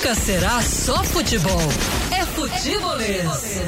Nunca será só futebol. É futebolês.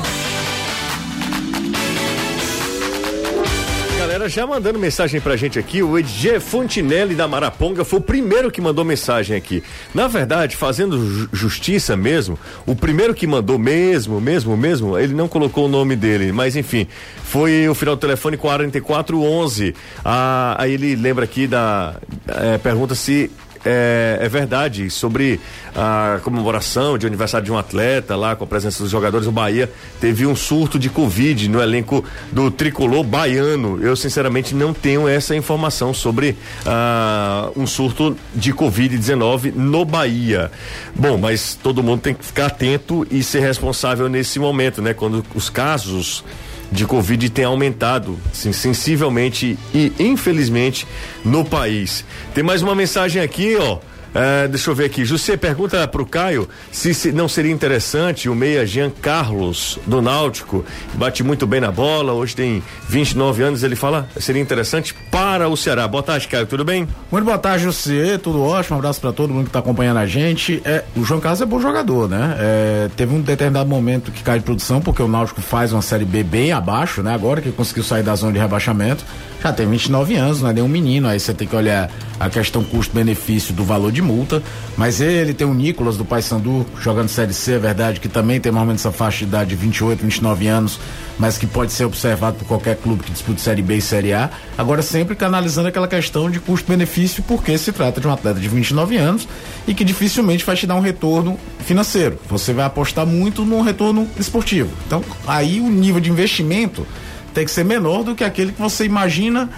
Galera já mandando mensagem pra gente aqui, o Edg Fontinelli da Maraponga foi o primeiro que mandou mensagem aqui. Na verdade, fazendo justiça mesmo, o primeiro que mandou mesmo, mesmo, mesmo, ele não colocou o nome dele, mas enfim, foi o final do telefone 4411. Ah, aí ele lembra aqui da. É, pergunta se é, é, verdade sobre a comemoração de aniversário de um atleta lá com a presença dos jogadores do Bahia teve um surto de covid no elenco do tricolor baiano. Eu sinceramente não tenho essa informação sobre uh, um surto de covid-19 no Bahia. Bom mas todo mundo tem que ficar atento e ser responsável nesse momento né? Quando os casos de Covid tem aumentado sim, sensivelmente e infelizmente no país. Tem mais uma mensagem aqui, ó. É, deixa eu ver aqui. José pergunta para o Caio se, se, não seria interessante o meia Jean Carlos do Náutico. Bate muito bem na bola, hoje tem 29 anos. Ele fala seria interessante para o Ceará. Boa tarde, Caio, tudo bem? Muito boa tarde, José. Tudo ótimo. Um abraço para todo mundo que está acompanhando a gente. É, o João Carlos é bom jogador, né? É, teve um determinado momento que cai de produção, porque o Náutico faz uma série B bem abaixo, né? Agora que conseguiu sair da zona de rebaixamento. Já tem 29 anos, não é nem um menino. Aí você tem que olhar a questão custo-benefício do valor de multa. Mas ele tem o Nicolas do Paysandu jogando Série C, é verdade, que também tem mais ou menos essa faixa de idade de 28, 29 anos, mas que pode ser observado por qualquer clube que dispute Série B e Série A. Agora, sempre canalizando aquela questão de custo-benefício, porque se trata de um atleta de 29 anos e que dificilmente vai te dar um retorno financeiro. Você vai apostar muito no retorno esportivo. Então, aí o nível de investimento tem que ser menor do que aquele que você imagina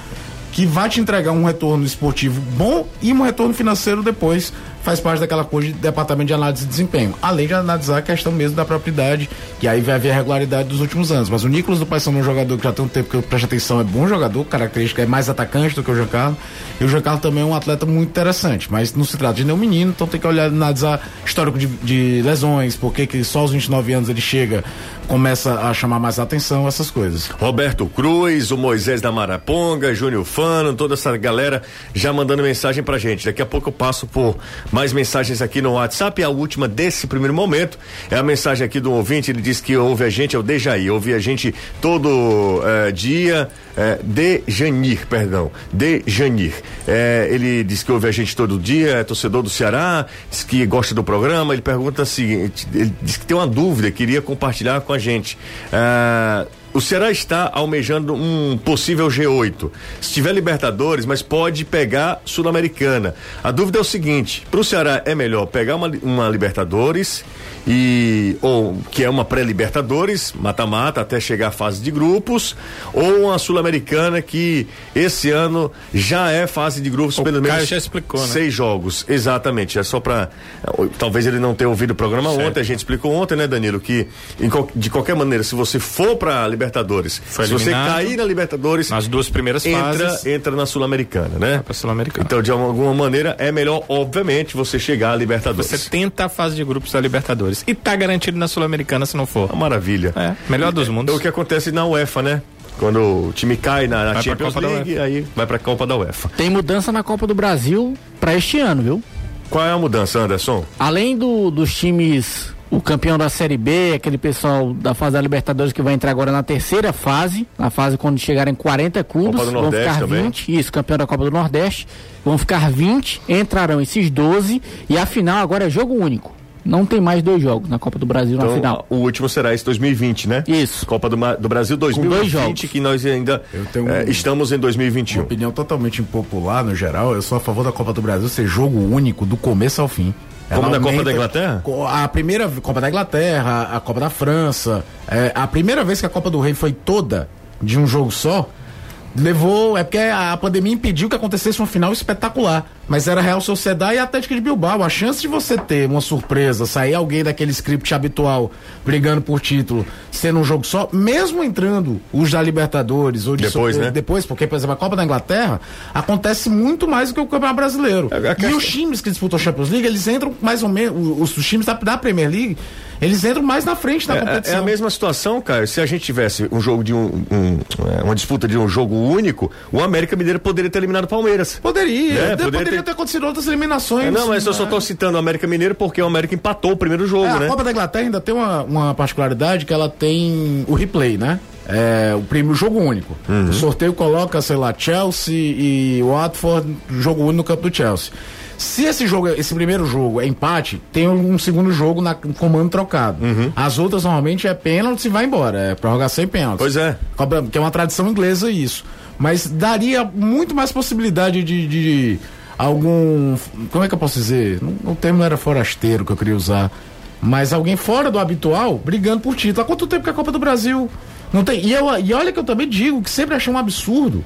que vai te entregar um retorno esportivo bom e um retorno financeiro depois faz parte daquela coisa de departamento de análise de desempenho. Além de analisar a questão mesmo da propriedade, que aí vai haver a regularidade dos últimos anos. Mas o Nicolas do Paysandu é um jogador que já tem um tempo que eu atenção, é bom jogador, característica é mais atacante do que o Giancarlo. E o Giancarlo também é um atleta muito interessante, mas não se trata de nenhum menino, então tem que olhar, analisar histórico de, de lesões, porque que só aos 29 anos ele chega, começa a chamar mais atenção, essas coisas. Roberto Cruz, o Moisés da Maraponga, Júnior Fano, toda essa galera já mandando mensagem pra gente. Daqui a pouco eu passo por mais mensagens aqui no WhatsApp. A última desse primeiro momento é a mensagem aqui do ouvinte. Ele diz que ouve a gente, é o Dejaí, ouve a gente todo uh, dia. Uh, de Janir, perdão, de Janir. Uh, ele diz que ouve a gente todo dia, é torcedor do Ceará, diz que gosta do programa. Ele pergunta o seguinte: ele diz que tem uma dúvida, queria compartilhar com a gente. Uh, o Ceará está almejando um possível G8. Se tiver Libertadores, mas pode pegar Sul-Americana. A dúvida é o seguinte: para o Ceará é melhor pegar uma, uma Libertadores e ou que é uma pré-Libertadores, mata-mata até chegar à fase de grupos, ou uma Sul-Americana que esse ano já é fase de grupos, o pelo menos já explicou, né? seis jogos, exatamente. É só para talvez ele não tenha ouvido o programa certo. ontem, a gente explicou ontem, né, Danilo, que em, de qualquer maneira, se você for para Libertadores, se você cair na Libertadores, nas duas primeiras entra, fases, entra na Sul-Americana, né? Para Sul-Americana. Então, de alguma maneira, é melhor, obviamente, você chegar à Libertadores. Você tenta a fase de grupos da Libertadores e tá garantido na Sul-Americana se não for. Uma maravilha. É, melhor dos mundos. É o que acontece na UEFA, né? Quando o time cai na, na Champions League, aí vai pra Copa da UEFA. Tem mudança na Copa do Brasil para este ano, viu? Qual é a mudança, Anderson? Além do, dos times, o campeão da Série B, aquele pessoal da fase da Libertadores que vai entrar agora na terceira fase, na fase quando chegarem 40 clubes, Copa do vão Nordeste ficar também. 20, isso, campeão da Copa do Nordeste, vão ficar 20, entrarão esses 12 e a final agora é jogo único. Não tem mais dois jogos na Copa do Brasil então, na final. O último será esse 2020, né? Isso. Copa do, do Brasil dois 2020, jogos. que nós ainda eh, estamos em 2021. Uma opinião totalmente impopular no geral, eu sou a favor da Copa do Brasil ser jogo único do começo ao fim. Como na Copa da Inglaterra? A primeira Copa da Inglaterra, a Copa da França, é, a primeira vez que a Copa do Rei foi toda de um jogo só, levou. É porque a pandemia impediu que acontecesse uma final espetacular. Mas era Real Sociedade e Atlético de Bilbao. A chance de você ter uma surpresa, sair alguém daquele script habitual brigando por título, sendo um jogo só, mesmo entrando os da Libertadores ou de Depois, né? depois, porque, por exemplo, a Copa da Inglaterra acontece muito mais do que o Campeonato Brasileiro. É, a E questão- os times que disputam a Champions League, eles entram mais ou menos, os, os times da, da Premier League, eles entram mais na frente da É, é competição. a mesma situação, cara. Se a gente tivesse um jogo de um, um- é, uma disputa de um jogo único, o América Mineiro poderia ter eliminado o Palmeiras. Poderia, É, até poderia ter poderia ter acontecido outras eliminações. É, não, mas eu só né? tô citando o América Mineiro porque o América empatou o primeiro jogo, É, né? A Copa da Inglaterra ainda tem uma, uma particularidade que ela tem o replay, né? É, o primeiro jogo único. Uhum. O sorteio coloca, sei lá, Chelsea e Watford, jogo único no campo do Chelsea. Se esse jogo, esse primeiro jogo é empate, tem um segundo jogo na com comando trocado. Uhum. As outras normalmente é pênalti e vai embora, é prorrogação e pênalti. Pois é. Que é uma tradição inglesa isso. Mas daria muito mais possibilidade de, de algum. Como é que eu posso dizer? O termo não era forasteiro que eu queria usar. Mas alguém fora do habitual brigando por título. Há quanto tempo que a Copa do Brasil não tem? E, eu, e olha que eu também digo que sempre achei um absurdo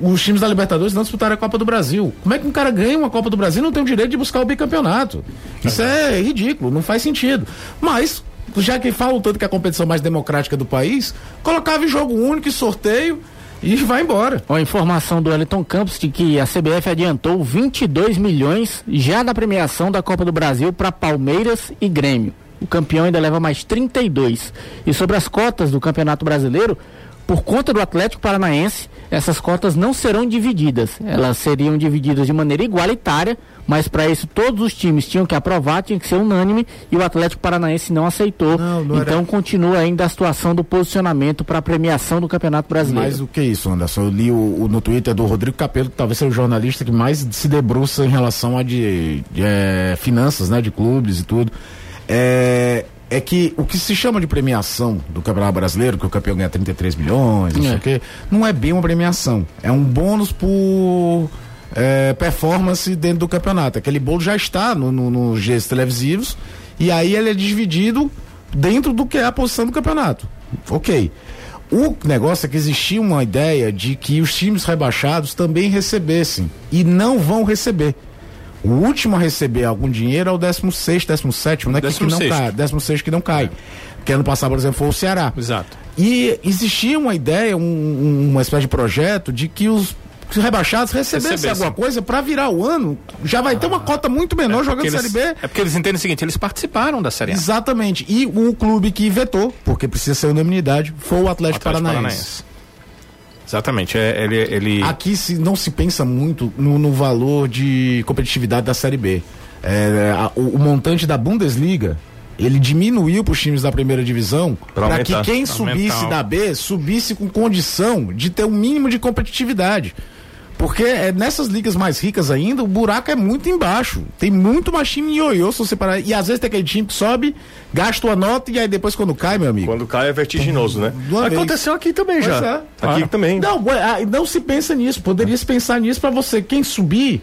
os times da Libertadores não disputarem a Copa do Brasil. Como é que um cara ganha uma Copa do Brasil e não tem o direito de buscar o bicampeonato? Isso é ridículo, não faz sentido. Mas, já que falam tanto que é a competição mais democrática do país, colocava em jogo único e sorteio e vai embora. Uma informação do Wellington Campos de que a CBF adiantou 22 milhões já da premiação da Copa do Brasil para Palmeiras e Grêmio. O campeão ainda leva mais 32. E sobre as cotas do Campeonato Brasileiro, por conta do Atlético Paranaense, essas cotas não serão divididas. Elas seriam divididas de maneira igualitária, mas para isso todos os times tinham que aprovar, tinha que ser unânime, e o Atlético Paranaense não aceitou. Não, não era- então continua ainda a situação do posicionamento para a premiação do Campeonato Brasileiro. Mas o que é isso, Anderson? Eu li o, o- no Twitter do Rodrigo Capello, que talvez seja o jornalista que mais se debruça em relação a de, de, eh, finanças, né, de clubes e tudo. É, é que o que se chama de premiação do Campeonato Brasileiro, que o campeão ganha 33 milhões, não sei É. o quê, não é bem uma premiação. É um bônus por eh, performance dentro do campeonato. Aquele bolo já está no, no, nos dias televisivos e aí ele é dividido dentro do que é a posição do campeonato. Ok. O negócio é que existia uma ideia de que os times rebaixados também recebessem. E não vão receber. O último a receber algum dinheiro é o 16, 17, né? Que, que não 16º. cai. 16 que não cai. Porque ano passado, por exemplo, foi o Ceará. Exato. E existia uma ideia, um- um- uma espécie de projeto de que os rebaixados recebessem Recebessem. alguma coisa para virar o ano. Já vai ter uma cota muito menor jogando Porque Série eles- B. É porque eles entendem o seguinte, eles participaram da Série A. Exatamente. E o clube que vetou, porque precisa ser unanimidade, foi o Atlético, Atlético Paranaense. Exatamente. É, ele, ele... Aqui se, não se pensa muito no, no valor de competitividade da Série B. É, a- o, o montante da Bundesliga ele diminuiu para os times da primeira divisão para que quem subisse da B subisse com condição de ter um mínimo de competitividade. Porque é, nessas ligas mais ricas ainda, o buraco é muito embaixo. Tem muito mais time ioiô, se você parar. E às vezes tem aquele time que sobe, gasta uma nota e aí depois quando cai, meu amigo. Quando cai é vertiginoso, né? Aconteceu aqui também já. é, aqui claro. também. Não, ah, não se pensa nisso. Poderia se pensar nisso pra você. Quem subir,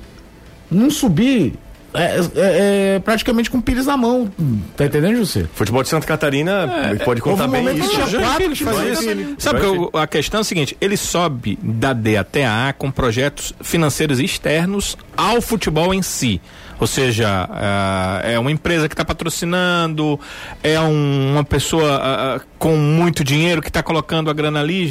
não subir é, é- é praticamente com pires na mão. Tá entendendo, José? Futebol de Santa Catarina pode contar houve um bem momento isso. que tinha quatro Joinville times faz da isso. Sabe que a questão é a seguinte: ele sobe da D até a A com projetos financeiros externos ao futebol em si. Ou seja, ah, é uma empresa que está patrocinando, é um- uma pessoa ah, ah, com muito dinheiro que está colocando a grana ali,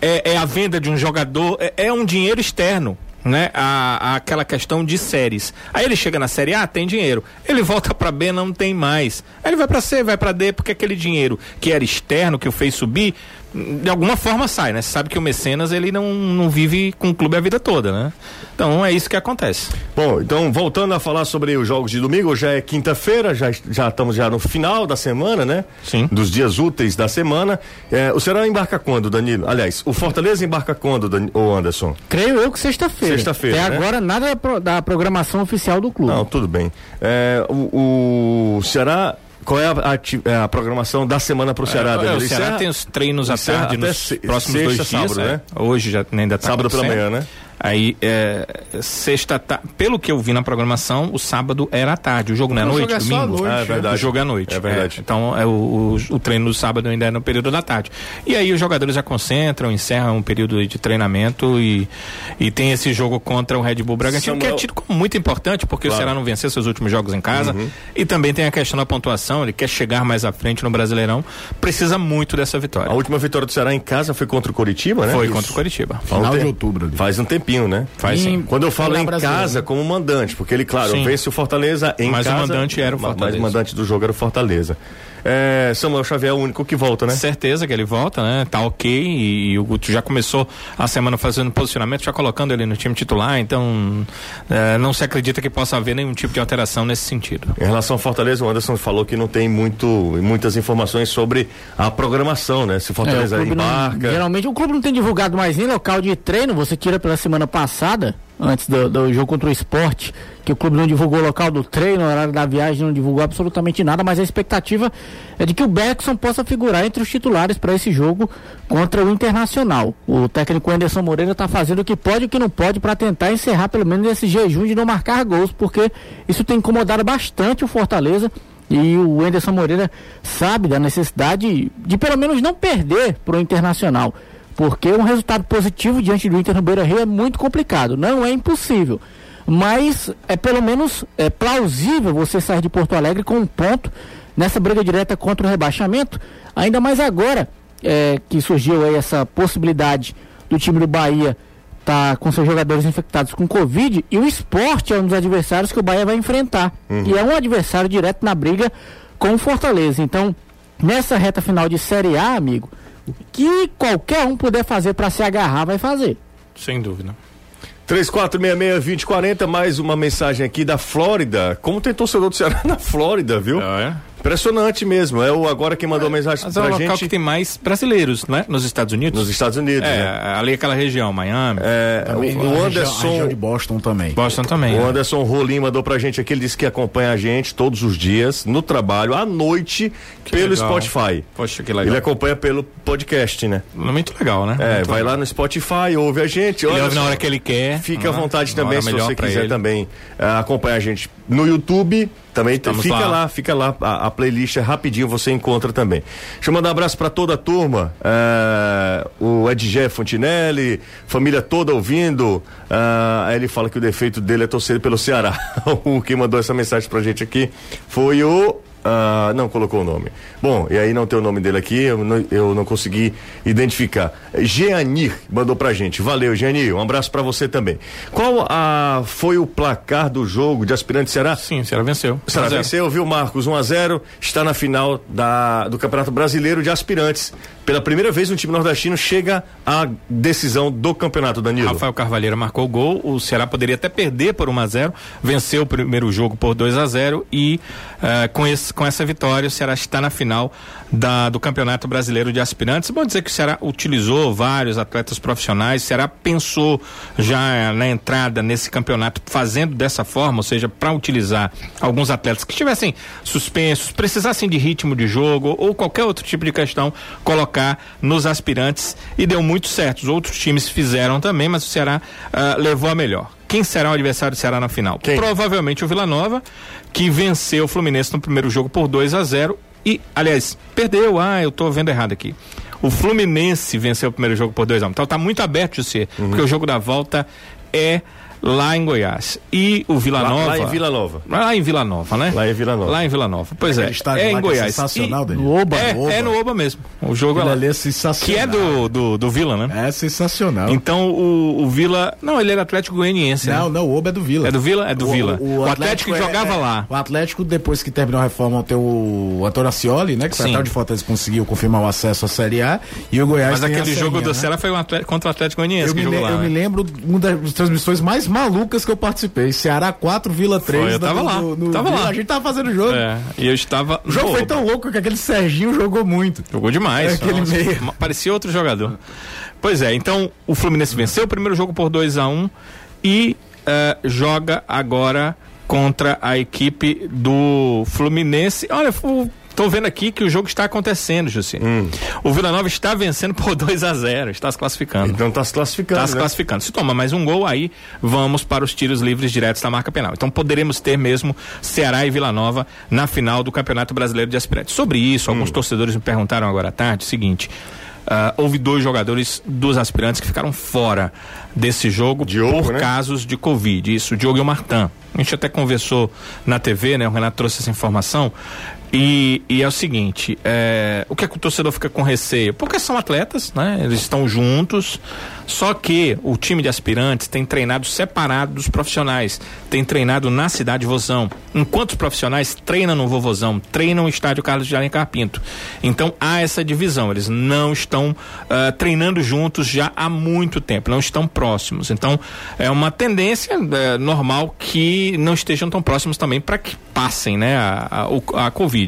é, é a venda de um jogador, é, é um dinheiro externo. Né, a, a aquela questão de séries. Aí ele chega na série A, tem dinheiro. Ele volta pra B, não tem mais. Aí ele vai pra C, vai pra D, porque aquele dinheiro que era externo, que o fez subir, de alguma forma sai, né? Você sabe que o mecenas ele não, não vive com o clube a vida toda, né? Então é isso que acontece. Bom, então voltando a falar sobre os jogos de domingo, hoje é quinta-feira, já, já estamos já no final da semana, né? Sim. Dos dias úteis da semana. É, o Ceará embarca quando, Danilo? Aliás, o Fortaleza embarca quando, Dan... ô Anderson? Creio eu que sexta-feira. Sexta-feira, Até né? agora nada da pro- da programação oficial do clube. Não, tudo bem. É, o, o Ceará, qual é a, ati- é a programação da semana para o Ceará, É, Danilo? o Ceará tem os treinos à tarde até nos se- próximos sexta, dois dias. sábado, é. né? Hoje já ainda está Sábado pela manhã, né? Aí, é, sexta, ta... pelo que eu vi na programação, o sábado era à tarde. O jogo não é à noite, é só à domingo. noite, Ah, é verdade. O jogo é à noite. É verdade. então, é o, o, o treino do sábado ainda é no período da tarde. E aí os jogadores já concentram, encerram um período de treinamento e, e tem esse jogo contra o Red Bull Bragantino, que é Samuel- tido como muito importante, porque Claro. o Ceará não venceu seus últimos jogos em casa. E também tem a questão da pontuação, ele quer chegar mais à frente no Brasileirão, precisa muito dessa vitória. A última vitória do Ceará em casa foi contra o Coritiba, né? Foi Isso. contra o um Final de outubro ali. Faz um tempinho. Tempinho, né? Faz sim. Quando eu falo em Brasileiro, casa, né? como mandante, porque ele, claro, Sim. vence o Fortaleza em Mas o casa. mandante era o Fortaleza. Mas o mandante do jogo era o Fortaleza. É, Samuel Xavier é o único que volta, né? Certeza que ele volta, né? Tá ok. E, e o Guto já começou a semana fazendo posicionamento, já colocando ele no time titular. Então, eh, não se acredita que possa haver nenhum tipo de alteração nesse sentido. Em relação ao Fortaleza, o Anderson falou que não tem muito, muitas informações sobre a programação, né? Se o É, o Fortaleza clube não- embarca. geralmente o clube não tem divulgado mais nem local de treino. Você tira pela semana passada, antes do, do jogo contra o esporte, que o clube não divulgou o local do treino, o horário da viagem, não divulgou absolutamente nada, mas a expectativa é de que o Bergson possa figurar entre os titulares para esse jogo contra o Internacional. O técnico Anderson Moreira está fazendo o que pode e o que não pode para tentar encerrar pelo menos esse jejum de não marcar gols, porque isso tem incomodado bastante o Fortaleza. E o Anderson Moreira sabe da necessidade de pelo menos não perder para o Internacional. Porque um resultado positivo diante do Inter no Beira Rio é muito complicado. Não é impossível. Mas é pelo menos é plausível você sair de Porto Alegre com um ponto nessa briga direta contra o rebaixamento. Ainda mais agora é, que surgiu aí essa possibilidade do time do Bahia tá com seus jogadores infectados com Covid e o esporte é um dos adversários que o Bahia vai enfrentar. E é um adversário direto na briga com o Fortaleza. Então, nessa reta final de Série A, amigo, que qualquer um puder fazer para se agarrar, vai fazer. Sem dúvida. 3466-2040, mais uma mensagem aqui da Flórida. Como tem torcedor do Ceará na Flórida, viu? é? Impressionante mesmo. É o agora quem mandou mensagem Mas é o pra local gente que tem mais brasileiros, né? Nos Estados Unidos. nos Estados Unidos. É, né? ali aquela região, Miami, É, Também o, a o região- a Anderson. região de Boston também. Boston também. O né? Anderson Rolim mandou pra gente aqui, ele disse que acompanha a gente todos os dias, no trabalho, à noite, pelo legal. Spotify. Poxa, que legal. Ele acompanha pelo podcast, né? Muito legal, né? É, Muito vai legal. lá no Spotify, ouve a gente. Ele ouve na hora que ele quer. Fica à vontade também, se você quiser ele. também ah, acompanhar a gente no YouTube. Também Estamos fica lá. lá. fica lá. A, a playlist é rapidinho, você encontra também. Deixa eu mandar um abraço para toda a turma. ah, o Edgé Fontinelli, família toda ouvindo. Aí ele fala que o defeito dele é torcer pelo Ceará. o que mandou essa mensagem pra gente aqui foi o. ah, não colocou o nome. Bom, e aí não tem o nome dele aqui, eu não, eu não consegui identificar. Geanir mandou pra gente. Valeu, Geanir. Um abraço pra você também. Qual a, foi o placar do jogo de aspirante Ceará? Sim, o Ceará venceu. O Ceará 1 a 0. venceu, viu, Marcos? 1 a 0 está na final da, do Campeonato Brasileiro de Aspirantes. Pela primeira vez, um time nordestino chega à decisão do campeonato, Danilo. Rafael Carvalheira marcou o gol. O Ceará poderia até perder por 1 a 0 venceu o primeiro jogo por 2 a 0 e eh, com, esse, com essa vitória o Ceará está na final da, do Campeonato Brasileiro de Aspirantes. Bom dizer que o Ceará utilizou vários atletas profissionais. O Ceará pensou já na entrada nesse campeonato fazendo dessa forma, ou seja, para utilizar alguns atletas que estivessem suspensos, precisassem de ritmo de jogo ou qualquer outro tipo de questão, colocar nos aspirantes e deu muito certo. Os outros times fizeram também, mas o Ceará ah, levou a melhor. Quem será o adversário do Ceará na final? Quem? Provavelmente o Vila Nova, que venceu o Fluminense no primeiro jogo por 2 a 0 e, aliás, perdeu. Ah, eu tô vendo errado aqui. O Fluminense venceu o primeiro jogo por 2 a 1 Então tá muito aberto de ser, Uhum. porque o jogo da volta é lá em Goiás. E o Vila Lá- Nova. lá em Vila Nova. Lá em Vila Nova, né? Lá em Vila Nova. Lá em Vila Nova. Pois é. É em que Goiás. sensacional, E-. No Oba. é, Oba. é no Oba mesmo. O jogo é lá. ali é sensacional. Que é do, do, do Vila, né? É sensacional. Então o, o Vila. Não, ele era Atlético Goianiense. Não, né? não, o Oba é do Vila. É do Vila? É do Vila. O Atlético é- jogava é- lá. O Atlético, depois que terminou a reforma, tem o Antônio Ascioli, né? Que foi Sim. o de Fortaleza conseguiu confirmar o acesso à Série A. E o Goiás Mas tem a aquele jogo Serinha, do né? Ceará foi um Atlético, contra o Atlético Goianiense Eu, que me, jogou lá. eu né? me lembro de uma das transmissões mais malucas que eu participei. Ceará 4, Vila 3. Foi, eu tava lá, no- no- tava lá. A gente tava fazendo o jogo. É, e eu estava. O jogo no foi tão louco que aquele Serginho jogou muito. Jogou demais. É, aquele meio. Parecia outro jogador. Pois é, então o Fluminense venceu o primeiro jogo por 2 a 1 e eh, joga agora contra a equipe do Fluminense. Olha, o- tô vendo aqui que o jogo está acontecendo, Jussi. O Vila Nova está vencendo por 2 a 0 está se classificando. Então tá se classificando. Está se né? classificando. Se toma mais um gol, aí vamos para os tiros livres diretos da marca penal. Então poderemos ter mesmo Ceará e Vila Nova na final do Campeonato Brasileiro de Aspirantes. Sobre isso, Hum. alguns torcedores me perguntaram agora à tarde o seguinte. ah, houve dois jogadores dos aspirantes que ficaram fora desse jogo Diogo, por né? casos de Covid. Isso, o Diogo e o Martin. A gente até conversou na TV, né? O Renato trouxe essa informação. E, e é o seguinte, é, o que, é que o torcedor fica com receio? Porque são atletas, né? Eles estão juntos, só que o time de aspirantes tem treinado separado dos profissionais, tem treinado na cidade de Vozão, enquanto os profissionais treinam no Vovozão, treinam no estádio Carlos de Alencar Pinto. Então há essa divisão, eles não estão ah, treinando juntos já há muito tempo, não estão próximos. Então é uma tendência eh, normal que não estejam tão próximos também para que passem, né, a, a, a Covid.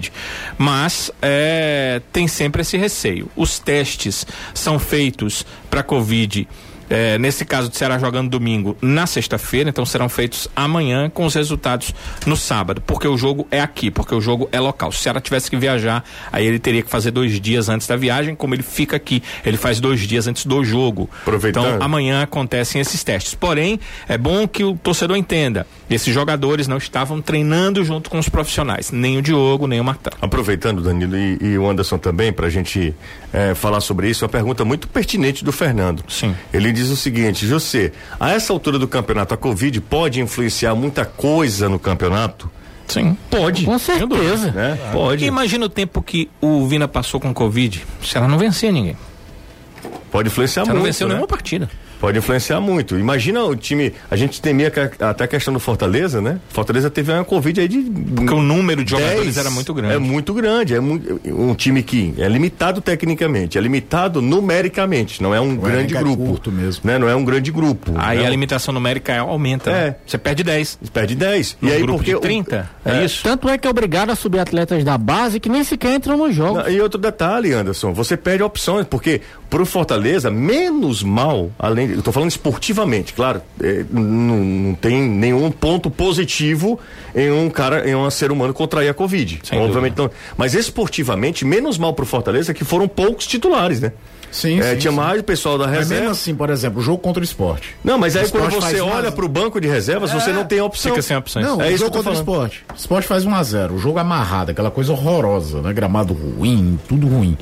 Mas é, tem sempre esse receio. Os testes são feitos para Covid. É, nesse caso do Ceará jogando domingo na sexta-feira, então serão feitos amanhã com os resultados no sábado, porque o jogo é aqui, porque o jogo é local. Se o Ceará tivesse que viajar, aí ele teria que fazer dois dias antes da viagem, como ele fica aqui, ele faz dois dias antes do jogo. Aproveitando. Então amanhã acontecem esses testes. Porém, é bom que o torcedor entenda: esses jogadores não estavam treinando junto com os profissionais, nem o Diogo, nem o Martão. Aproveitando, Danilo, e, e o Anderson também, para a gente eh, falar sobre isso, uma pergunta muito pertinente do Fernando. Sim. Ele diz o seguinte, José, a essa altura do campeonato, a Covid pode influenciar muita coisa no campeonato? Sim, pode. Com certeza. Né? Porque Pode. imagina o tempo que o Vina passou com Covid, se ela não vencia ninguém. Pode influenciar Se ela muito. não venceu né? nenhuma partida. Pode influenciar muito. Imagina o time. A gente temia que a- até a questão do Fortaleza, né? Fortaleza teve uma Covid aí de. Porque o número de jogadores 10. era muito grande. É muito grande. É mu- um time que é limitado tecnicamente, é limitado numericamente. Não é um grande elenco é grupo. curto mesmo. Né? Não é um grande grupo. Aí né? a limitação numérica aumenta. É. né? Você perde 10. Perde 10. Num e aí grupo porque de o- 30, é, isso? Tanto é que é obrigado a subir atletas da base que nem sequer entram nos jogos. Não, E outro detalhe, Anderson, você perde opções, porque pro Fortaleza, menos mal, além de, eu tô falando esportivamente, claro, é, não, não tem nenhum ponto positivo em um cara, em um ser humano contrair a Covid. Sem Obviamente não. Mas esportivamente, menos mal pro Fortaleza que foram poucos titulares, né? Sim, É, sim, tinha sim. mais o pessoal da Mas mesmo reserva. assim, por exemplo, o jogo contra o esporte. Não, mas aí o quando você olha uma- pro banco de reservas, você não tem opção. Fica sem opções. Não, É o isso jogo que eu tô contra o esporte. O esporte faz 1x0. O jogo amarrado, aquela coisa horrorosa, né? Gramado ruim, tudo ruim.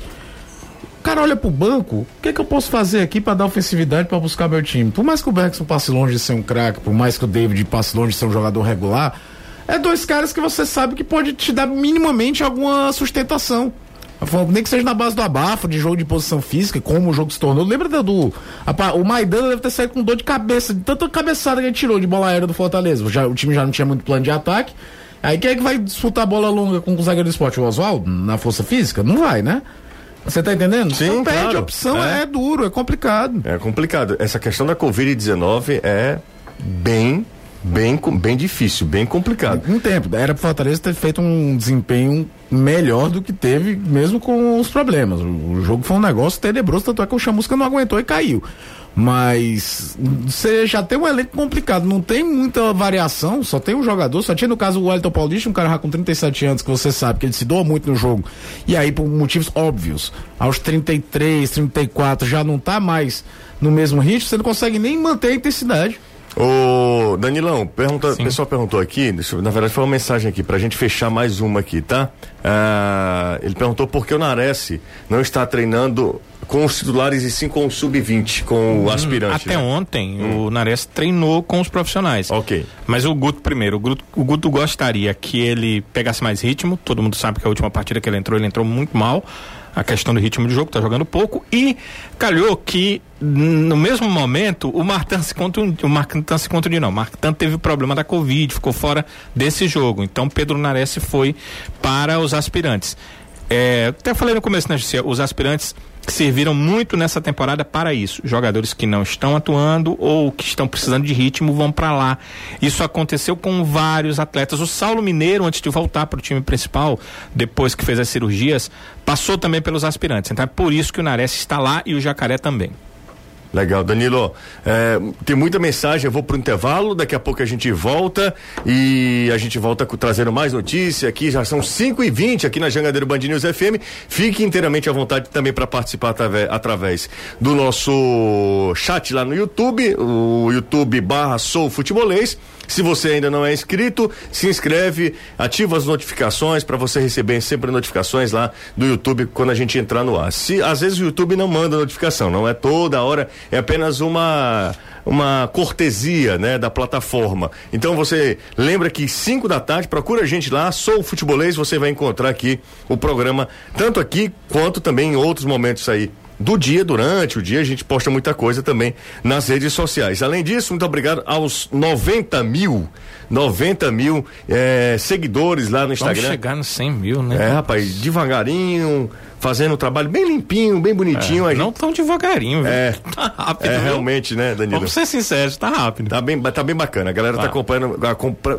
O cara olha pro banco, o que, que eu posso fazer aqui pra dar ofensividade pra buscar meu time? Por mais que o Bergson passe longe de ser um craque, por mais que o David passe longe de ser um jogador regular, é dois caras que você sabe que pode te dar minimamente alguma sustentação. Nem que seja na base do abafo, de jogo de posição física, como o jogo se tornou. Lembra do. a o Maidana deve ter saído com dor de cabeça, de tanta cabeçada que ele tirou de bola aérea do Fortaleza. Já, o time já não tinha muito plano de ataque. Aí quem é que vai disputar a bola longa com o zagueiro do esporte? O Oswaldo? Na força física? Não vai, né? Você tá entendendo? Sim, Então perde claro. a opção, É. é. duro, é complicado. É complicado. Essa questão da Covid-19 é bem, bem, bem difícil, bem complicado. Um tempo. Era pro Fortaleza ter feito um desempenho melhor do que teve, mesmo com os problemas. O, o jogo foi um negócio tenebroso, tanto é que o Chamusca não aguentou e caiu. Mas você já tem um elenco complicado, não tem muita variação, só tem um jogador, só tinha no caso o Wellington Paulista, um cara já com 37 anos, que você sabe que ele se doa muito no jogo. E aí, por motivos óbvios, aos 33, 34, já não tá mais no mesmo ritmo, você não consegue nem manter a intensidade. Ô, Danilão, pergunta, o pessoal perguntou aqui, na verdade foi uma mensagem aqui, pra gente fechar mais uma aqui, tá? Ah, ele perguntou por que o Nares não está treinando com os titulares e sim com o sub-20, com o aspirante. Até né? ontem, o Nares treinou com os profissionais. Ok. Mas o Guto, primeiro, o Guto, o Guto gostaria que ele pegasse mais ritmo. Todo mundo sabe que a última partida que ele entrou, ele entrou muito mal. A questão do ritmo de jogo, tá jogando pouco. E calhou que, no mesmo momento, o Martin se contundiu. O Martin se contundiu, não. O Martin teve o problema da Covid, ficou fora desse jogo. Então, Pedro Nares foi para os aspirantes. É, até falei no começo, né, Jussi? Os aspirantes serviram muito nessa temporada para isso. Jogadores que não estão atuando ou que estão precisando de ritmo vão para lá. Isso aconteceu com vários atletas. O Saulo Mineiro, antes de voltar para o time principal, depois que fez as cirurgias, passou também pelos aspirantes. Então é por isso que o Nares está lá e o Jacaré também. Legal, Danilo. É, tem muita mensagem, eu vou pro intervalo, daqui a pouco a gente volta e a gente volta com, trazendo mais notícia aqui, já são 5 e 20 aqui na Jangadeiro Band News FM. Fique inteiramente à vontade também para participar através, através do nosso chat lá no YouTube, o YouTube barra Sou Futebolês. Se você ainda não é inscrito, se inscreve, ativa as notificações para você receber sempre notificações lá do YouTube quando a gente entrar no ar. Se às vezes o YouTube não manda notificação, não é toda hora, é apenas uma uma cortesia, né, da plataforma. Então você lembra que 5 da tarde, procura a gente lá, sou o futebolês, você vai encontrar aqui o programa, tanto aqui quanto também em outros momentos aí do dia, durante o dia, a gente posta muita coisa também nas redes sociais. Além disso, muito obrigado aos 90 mil, 90 mil é, seguidores lá no Instagram. Vamos chegar nos 100 mil, né? É, rapaz, devagarinho, fazendo um trabalho bem limpinho, bem bonitinho. É, não tão devagarinho, viu? É, tá rápido. É, viu? realmente, né, Danilo? Vamos ser sinceros, tá rápido. Tá bem, tá bem bacana. A galera tá, tá acompanhando,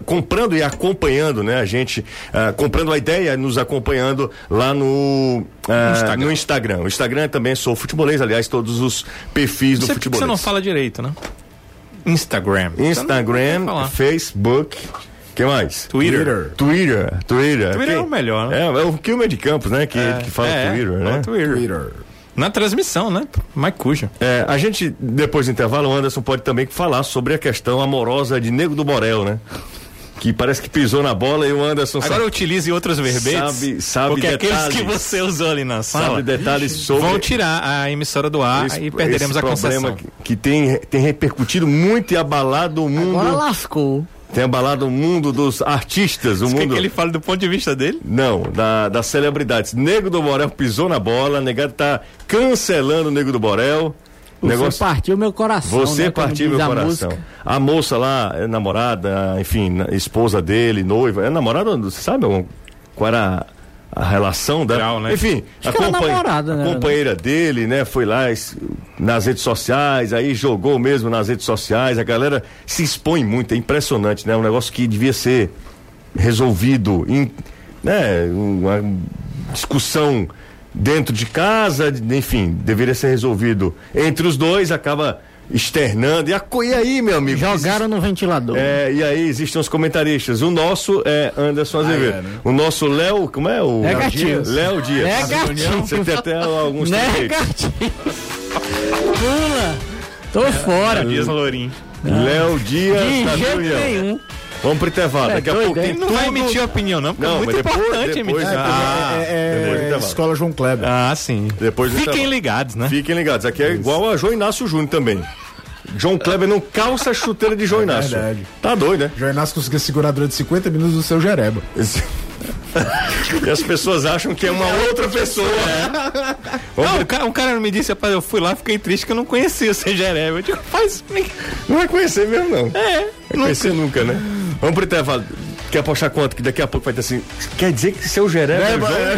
comprando e acompanhando, né, a gente, uh, comprando a ideia, nos acompanhando lá no, uh, Instagram. no Instagram. O Instagram também sou futebolês, aliás, todos os perfis do futebolês. Você não fala direito, né? Instagram. Instagram, Facebook, que mais? Twitter. Twitter. Twitter. Twitter é o melhor, né? É, é o Kilmer de Campos, né? Que, é, que fala é, Twitter, né? Twitter. Twitter. Na transmissão, né? Mike Cuja. É, a gente, depois do intervalo, o Anderson pode também falar sobre a questão amorosa de Nego do Borel, né? Que parece que pisou na bola e o Anderson Agora sabe, utilize outros verbetes. Sabe, sabe porque detalhes, aqueles que você usou ali na sala. Sabe detalhes sobre. Vão tirar a emissora do ar esse, e perderemos a concessão. Que, que tem, tem repercutido muito e abalado o mundo. Agora lascou tem abalado o mundo dos artistas, o Você mundo. Quer que ele fale do ponto de vista dele? Não, da, das celebridades. Nego do Borel pisou na bola, negado tá cancelando o Nego do Borel. Você negócio... partiu meu coração. Você né, partiu meu coração. Música. A moça lá, é namorada, enfim, esposa dele, noiva. É namorada, você sabe qual era a relação da. Grau, né? Enfim, a, companhe... namorada, né, a companheira dele, né, foi lá nas redes sociais, aí jogou mesmo nas redes sociais. A galera se expõe muito, é impressionante, né? Um negócio que devia ser resolvido em, né, uma discussão dentro de casa, enfim, deveria ser resolvido entre os dois, acaba externando. E, a, e aí, meu amigo? Jogaram no ventilador. É, e aí existem os comentaristas. O nosso é Anderson Azevedo. Ah, é, né? O nosso Léo, como é? O Negativo. Léo Dias. Negativo. Você tem até alguns Negativo. Pula. Tô fora. Dias Lourinho. Léo Dias De jeito nenhum. Vamos pro intervalo. É, Daqui a pouco tem não tudo... vai emitir opinião, não, porque não, é muito depois, importante depois, emitir. Ah, é, é, é Escola João Kleber. Ah, sim. Depois Fiquem ligados, né? Fiquem ligados. Aqui é igual a João Inácio Júnior também. João Kleber não calça a chuteira de João é Inácio. Verdade. Tá doido, né? João Inácio conseguiu segurar durante 50 minutos o seu jereba. e as pessoas acham que é uma outra pessoa. É. Não, o cara, um cara me disse, rapaz, eu fui lá, fiquei triste que eu não conhecia o seu jereba. Eu digo, faz. Não vai conhecer mesmo, não. É. Não conhecer nunca, né? Vamos pro intervalo. Quer apostar quanto? Que daqui a pouco vai ter assim. Quer dizer que seu Jereba é, é,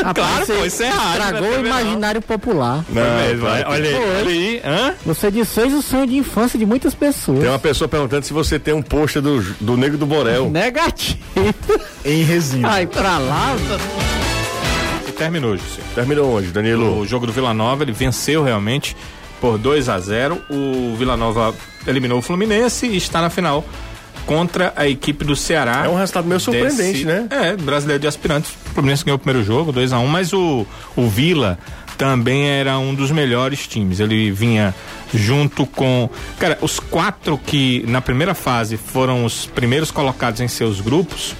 é Claro, pô, isso é raro. Tragou né? o imaginário popular. Não, mesmo, olha, aí, olha aí. Hã? Você desfez o sonho de infância de muitas pessoas. Tem uma pessoa perguntando se você tem um pôster do, do Negro do Borel. Negativo. em resinha. Ai, pra lá. E terminou, José. Terminou onde, Danilo? O jogo do Vila Nova, ele venceu realmente por 2 a 0 O Vila Nova eliminou o Fluminense e está na final contra a equipe do Ceará. É um resultado meio surpreendente, desse, né? É, brasileiro de aspirantes. O Fluminense ganhou o primeiro jogo, 2 a 1 um, mas o, o Vila também era um dos melhores times. Ele vinha junto com. Cara, os quatro que na primeira fase foram os primeiros colocados em seus grupos.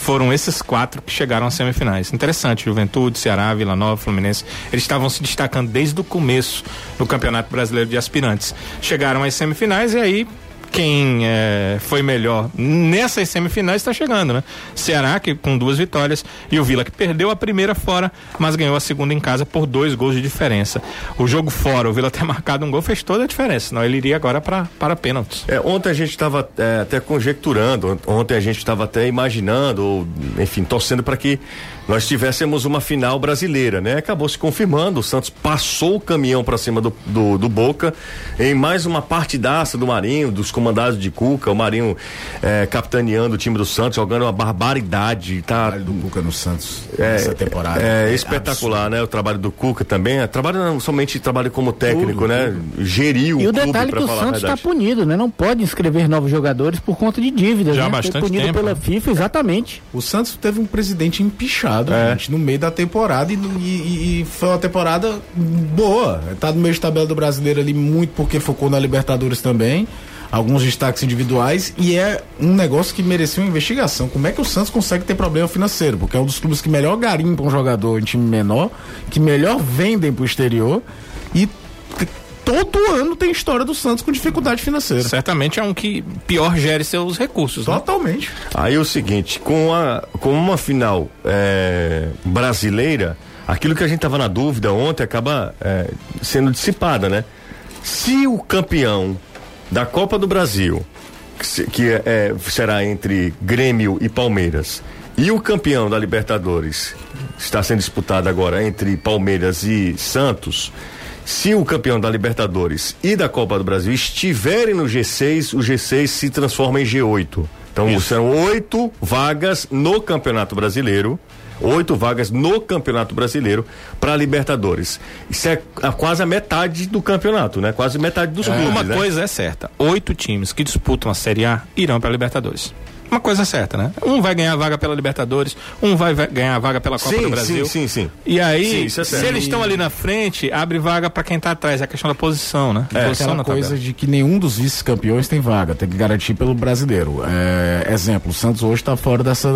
Foram esses quatro que chegaram às semifinais. Interessante, Juventude, Ceará, Vila Nova, Fluminense. Eles estavam se destacando desde o começo do Campeonato Brasileiro de Aspirantes. Chegaram às semifinais e aí quem é, foi melhor nessas semifinais está chegando, né? Ceará, que com duas vitórias, e o Vila, que perdeu a primeira fora, mas ganhou a segunda em casa por dois gols de diferença. O jogo fora, o Vila ter marcado um gol fez toda a diferença, senão ele iria agora para para pênaltis. É, ontem a gente estava é, até conjecturando, ontem a gente estava até imaginando, ou, enfim, torcendo para que nós tivéssemos uma final brasileira, né? Acabou se confirmando, o Santos passou o caminhão para cima do, do, do Boca em mais uma partidaça do Marinho, dos comandado de Cuca, o Marinho é, capitaneando o time do Santos, jogando uma barbaridade. Tá, trabalho do Cuca no Santos é, nessa temporada. É, espetacular, né? O trabalho do Cuca também. É, trabalho não somente trabalho como técnico, né? Geriu E o clube, detalhe é pra que o Santos está punido, né? Não pode inscrever novos jogadores por conta de dívidas. Já há né? Foi bastante punido tempo, pela né? FIFA, exatamente. O Santos teve um presidente empichado, É. gente, no meio da temporada e, e- e foi uma temporada boa. Tá no meio de tabela do brasileiro ali muito porque focou na Libertadores também. Alguns destaques individuais e é um negócio que mereceu uma investigação. Como é que o Santos consegue ter problema financeiro? Porque é um dos clubes que melhor garimpa um jogador em time menor, que melhor vendem pro exterior e todo ano tem história do Santos com dificuldade financeira. Certamente é um que pior gere seus recursos. Né? Totalmente. Aí é o seguinte, com, a, com uma final é, brasileira, aquilo que a gente tava na dúvida ontem acaba é, sendo dissipada, né? Se o campeão da Copa do Brasil, que, se- que é- é, será entre Grêmio e Palmeiras, e o campeão da Libertadores está sendo disputado agora entre Palmeiras e Santos. Se o campeão da Libertadores e da Copa do Brasil estiverem no G6, o G6 se transforma em G8. Então serão oito vagas no Campeonato Brasileiro. Oito vagas no Campeonato Brasileiro para Libertadores. Isso é quase a metade do campeonato, né? Quase metade dos clubes. Uma né? coisa é certa: oito times que disputam a Série A irão para a Libertadores. Uma coisa certa, né? Um vai ganhar a vaga pela Libertadores, um vai ganhar a vaga pela Copa Sim, do Brasil. sim, sim, sim. E aí, Sim, isso é se eles estão ali na frente, abre vaga para quem tá atrás. É a questão da posição, né? É, posição Aquela coisa tabela. de que nenhum dos vice-campeões tem vaga, tem que garantir pelo brasileiro. É, exemplo, o Santos hoje está fora dessa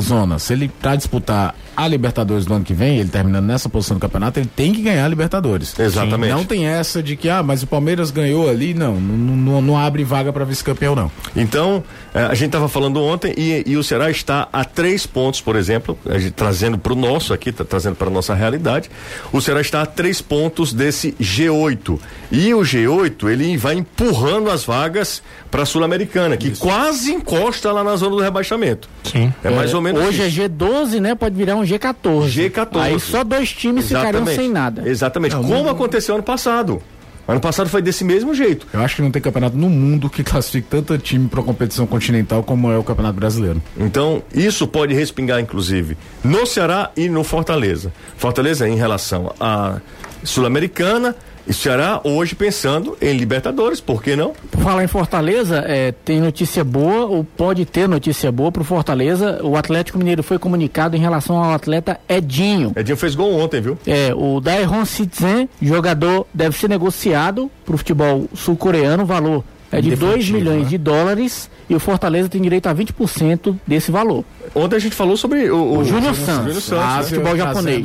zona. Se ele para disputar a Libertadores no ano que vem, ele terminando nessa posição do campeonato, ele tem que ganhar a Libertadores. Exatamente. Não tem essa de que, ah, mas o Palmeiras ganhou ali. Não, não, não, não abre vaga para vice-campeão, não. Então, a gente estava falando ontem e, e o Ceará está a três pontos, por exemplo, a gente, trazendo para o nosso aqui, tá, trazendo para nossa realidade. O Ceará está a três pontos desse G8. E o G8, ele vai empurrando as vagas para a Sul-Americana, que quase encosta lá na zona do rebaixamento. Sim. É mais ou menos Hoje isso. é G12, né? Pode virar um G14. G14. Aí só dois times ficariam sem nada. Exatamente. Não, Como não- aconteceu ano passado. Ano passado foi desse mesmo jeito. Eu acho que não tem campeonato no mundo que classifique tanto time para competição continental como é o Campeonato Brasileiro. Então, isso pode respingar, inclusive, no Ceará e no Fortaleza. Fortaleza em relação à Sul-Americana e Ceará hoje pensando em Libertadores, por que não? Por falar em Fortaleza, é, tem notícia boa, ou pode ter notícia boa pro Fortaleza. O Atlético Mineiro foi comunicado em relação ao atleta Edinho. Edinho fez gol ontem, viu? É, o Daeron Sitzen, jogador, deve ser negociado pro futebol sul-coreano, o valor é de 2 Definitivo, milhões né? de dólares e o Fortaleza tem direito a 20% desse valor. Ontem a gente falou sobre o, O Júnior Santos, Santos, a né? futebol japonês.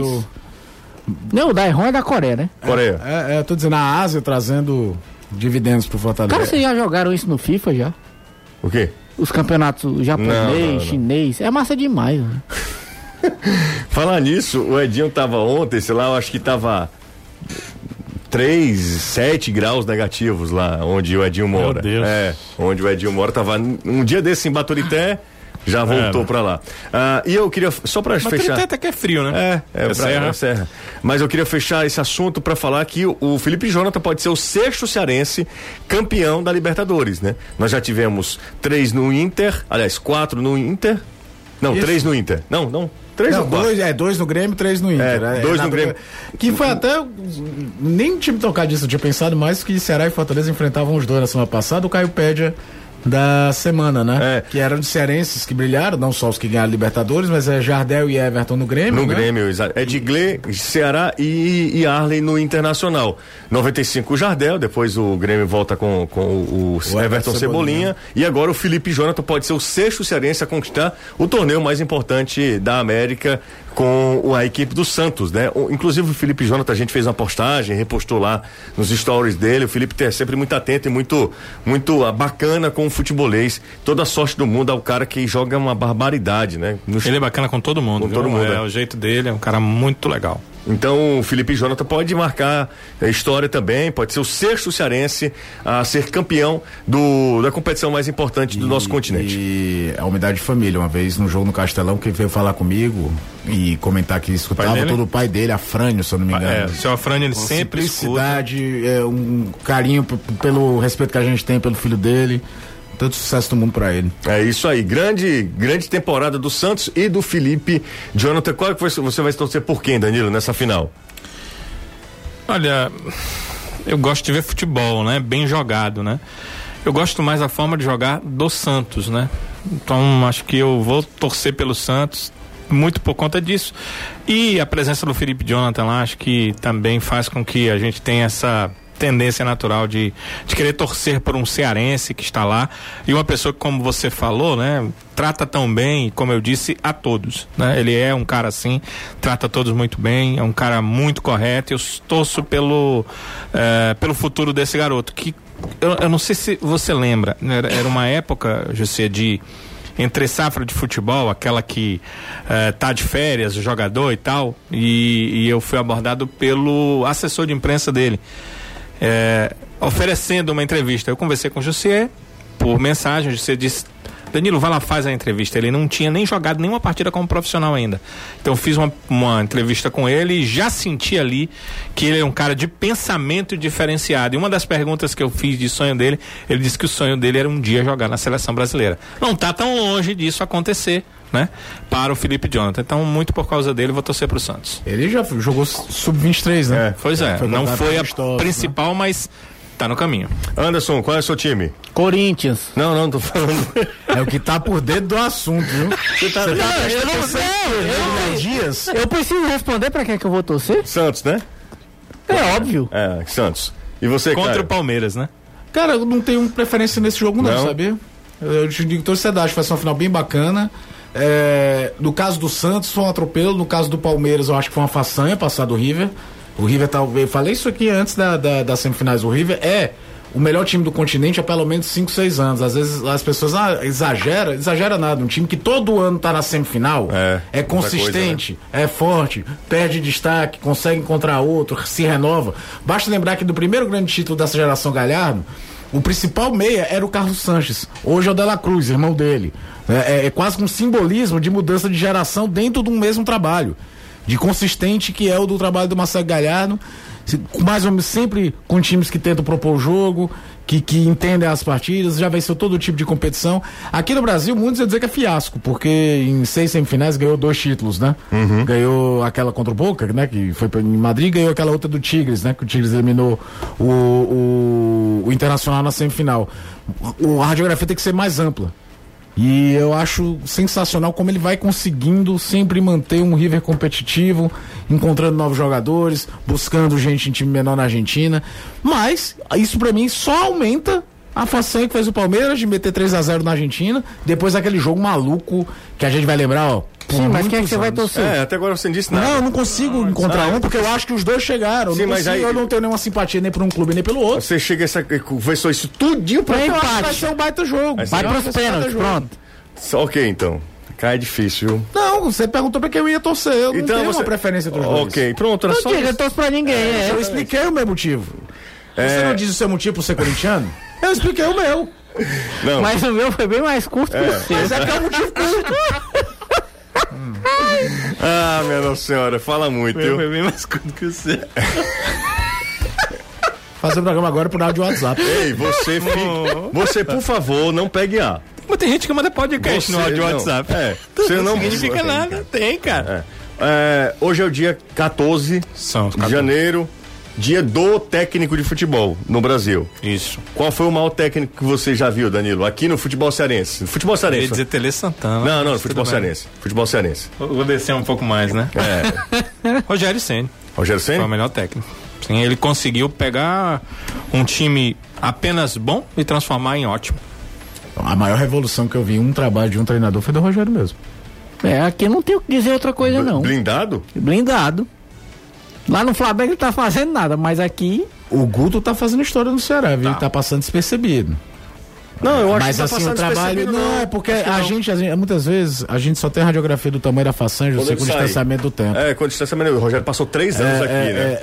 Não, o Daeron é da Coreia, né? Coreia. É, é, tô dizendo, a Ásia trazendo dividendos pro Fortaleza. Cara, vocês já jogaram isso no FIFA já? O quê? Os campeonatos japonês, Não, não, não. chinês. É massa demais. Né? Falar nisso, o Edinho tava ontem, sei lá, eu acho que tava 3, 7 graus negativos lá onde o Edinho mora. Deus. É, onde o Edinho mora, tava um dia desse em Baturité, já voltou É. pra lá. Ah, e eu queria, só pra Mas fechar. até que é frio, né? É, é, pra- serra. é serra. Mas eu queria fechar esse assunto para falar que o, Felipe Jonathan pode ser o sexto cearense campeão da Libertadores, né? Nós já tivemos três no Inter, aliás, quatro no Inter. Não, Isso. três no Inter. Não, não. Três Não, dois, é, dois no Grêmio, três no Inter. É, dois na- no Grêmio. Que foi até. Nem tinha me tocado disso, eu tinha pensado mais que Ceará e Fortaleza enfrentavam os dois na semana passada, o Caio Pédia da semana, né? É. Que eram de cearenses que brilharam, não só os que ganharam Libertadores, mas é Jardel e Everton no Grêmio. No né? Grêmio, exa- é de Gle, Ceará e, e Arley no Internacional. 95 o Jardel, depois o Grêmio volta com, com o, o Everton Everton Cebolinha. Cebolinha. E agora o Felipe Jonathan pode ser o sexto cearense a conquistar o torneio mais importante da América com a equipe do Santos, né? Inclusive o Felipe Jonathan, a gente fez uma postagem, repostou lá nos stories dele. O Felipe é sempre muito atento e muito, muito ah, bacana com o futebolês. Toda a sorte do mundo ao cara que joga uma barbaridade, né? No- Ele é bacana com todo mundo. Com viu? todo mundo, É, é. o jeito dele, é um cara muito legal. Então o Felipe Jonathan pode marcar a história também, pode ser o sexto cearense a ser campeão do, da competição mais importante do nosso continente. E a umidade de família, uma vez no jogo no Castelão, que veio falar comigo e comentar que escutava todo o pai dele, Afrânio, se eu não me engano. É, o seu Afrânio, ele sempre escuta. Simplicidade, é, um carinho pelo respeito que a gente tem pelo filho dele. Todo sucesso do mundo pra ele. É isso aí, grande grande temporada do Santos e do Felipe Jonathan. Qual que você você vai torcer por quem, Danilo, nessa final? Olha, eu gosto de ver futebol, né? Bem jogado, né? Eu gosto mais da forma de jogar do Santos, né? Então acho que eu vou torcer pelo Santos muito por conta disso. E a presença do Felipe Jonathan lá, acho que também faz com que a gente tenha essa tendência natural de, de querer torcer por um cearense que está lá e uma pessoa que, como você falou, né, trata tão bem, como eu disse, a todos, né? Ele é um cara assim, trata todos muito bem, é um cara muito correto. Eu torço pelo eh, pelo futuro desse garoto que eu, eu não sei se você lembra, né, era, era uma época, José, de entre safra de futebol, aquela que eh, tá de férias, jogador e tal, e, e eu fui abordado pelo assessor de imprensa dele, eh, oferecendo uma entrevista. Eu conversei com o José por mensagem, o José disse. Danilo, vai lá, faz a entrevista. Ele não tinha nem jogado nenhuma partida como profissional ainda. Então fiz uma, uma entrevista com ele e já senti ali que ele é um cara de pensamento diferenciado. E uma das perguntas que eu fiz de sonho dele, ele disse que o sonho dele era um dia jogar na seleção brasileira. Não tá tão longe disso acontecer, né? Para o Felipe Jonathan. Então, muito por causa dele, vou torcer pro Santos. Ele já jogou sub-23, né? Pois é, não convocado foi a né? principal, mas tá no caminho. Anderson, qual é o seu time? Corinthians. Não, não, tô falando. É o que tá por dentro do assunto, viu? Você tá... eu não sei. Guilherme Dias. Eu preciso responder pra quem é que eu vou torcer? Santos, né? É óbvio. É, Santos. E você, Contra cara? o Palmeiras, né? Cara, eu não tenho preferência nesse jogo, não, Não? sabia? Eu, eu te digo torcedor, acho que vai ser uma final bem bacana. É, no caso do Santos, foi um atropelo. No caso do Palmeiras, eu acho que foi uma façanha passar do River. O River talvez. Falei isso aqui antes da, da, das semifinais. O River é o melhor time do continente há pelo menos 5, 6 anos. Às vezes as pessoas ah, exagera, exagera nada. Um time que todo ano tá na semifinal É, é outra coisa, consistente, é forte, perde destaque, consegue encontrar outro, se renova. Basta lembrar que do primeiro grande título dessa geração Galhardo, o principal meia era o Carlos Sanches. Hoje é o Dela Cruz, irmão dele. É, é- é quase um simbolismo de mudança de geração dentro de um mesmo trabalho. De consistente que é o do trabalho do Marcelo Galhardo. Mais ou menos sempre com times que tentam propor o jogo, que, que entendem as partidas, já venceu todo tipo de competição. Aqui no Brasil, muitos iam dizer que é fiasco, porque em seis semifinais ganhou dois títulos, né? Ganhou aquela contra o Boca, né? Que foi em Madrid, ganhou aquela outra do Tigres, né? Que o Tigres eliminou o, o, o Internacional na semifinal. O, a radiografia tem que ser mais ampla. E eu acho sensacional como ele vai conseguindo sempre manter um River competitivo, encontrando novos jogadores, buscando gente em time menor na Argentina. Mas isso pra mim só aumenta a façanha que fez o Palmeiras de meter 3 a 0 na Argentina, depois daquele jogo maluco que a gente vai lembrar, ó. Sim, mas quem é que você vai torcer? É, até agora você não disse nada. Não, eu não consigo encontrar ah, um, porque eu acho que os dois chegaram. Sim, não mas consigo, aí- Eu não tenho nenhuma simpatia nem por um clube nem pelo outro. Você chega essa. Conversou isso tudinho pra. Acho que vai empate. ser um baita jogo. Vai pros pênaltis, pronto. Ok, então. Cai difícil, viu? Não, você perguntou pra quem eu ia torcer. Eu não Então tenho você. uma preferência entre os dois. Ok, pronto, era Não só. diga, eu torço pra ninguém. é. Eu expliquei o meu motivo. Você É. não diz o seu motivo por ser corintiano? Eu expliquei o meu. Não. Mas o meu foi bem mais curto que o seu. Mas é que é um motivo curto. Ah, minha Nossa Senhora, fala muito, viu? bem mais curto que você. Fazer o programa agora por áudio WhatsApp. Ei, você fica. Você, por favor, não pegue A. Mas tem gente que manda podcast no Você áudio não. WhatsApp. É. Você não. Não significa nada. Tem, cara. É, hoje é o dia 14 São de 14. janeiro, dia do técnico de futebol no Brasil. Isso. Qual foi o maior técnico que você já viu, Danilo? Aqui no futebol cearense. Futebol Eu ia cearense. dizer Tele Santana. Não, não, futebol cearense. Futebol cearense. Vou vou descer um pouco mais, né? É. Rogério Senna. Rogério Foi o Senna? melhor técnico. Sim, ele conseguiu pegar um time apenas bom e transformar em ótimo. A maior revolução que eu vi em um trabalho de um treinador foi do Rogério mesmo. É, aqui não tem o que dizer outra coisa, não. Blindado? Blindado. Lá no Flamengo ele tá fazendo nada, mas aqui. O Guto tá fazendo história no Ceará, viu? Ele tá passando despercebido. Não, eu acho Mas que tá assim, o trabalho. Não, é porque a não. gente, muitas vezes, a gente só tem a radiografia do tamanho da façanha, eu Quando sei com o distanciamento do tempo. É, com distanciamento. O Rogério passou três anos É, aqui, é, né? é,